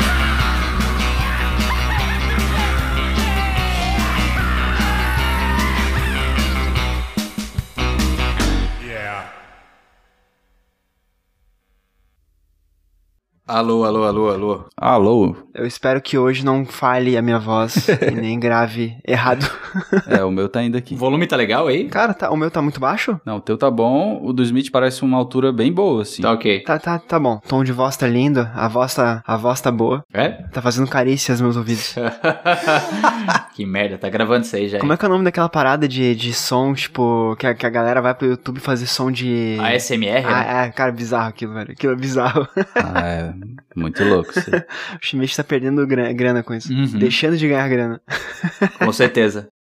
Alô, alô, alô, alô. Alô. eu espero que hoje não falhe a minha voz (laughs) e nem grave errado. É, o meu tá indo O aqui. volume tá legal aí? Cara, tá, o meu tá muito baixo? Não, o teu tá bom. O do Smith parece uma altura bem boa, assim. Tá ok. Tá, tá, tá bom. Tom de voz tá lindo, a voz tá, a voz tá boa. É? Tá fazendo carícias aos meus ouvidos. (laughs) que merda, tá gravando isso aí já. Como é que é o nome daquela parada de, de som, tipo, que a, que a galera vai pro YouTube fazer som de. ASMR, né? Ah, é, cara, bizarro aquilo, velho. Aquilo é bizarro. Ah, é (laughs) muito louco. (laughs) o Schmidt tá perdendo gra- grana com isso. Uhum. Deixando de ganhar grana. Com certeza.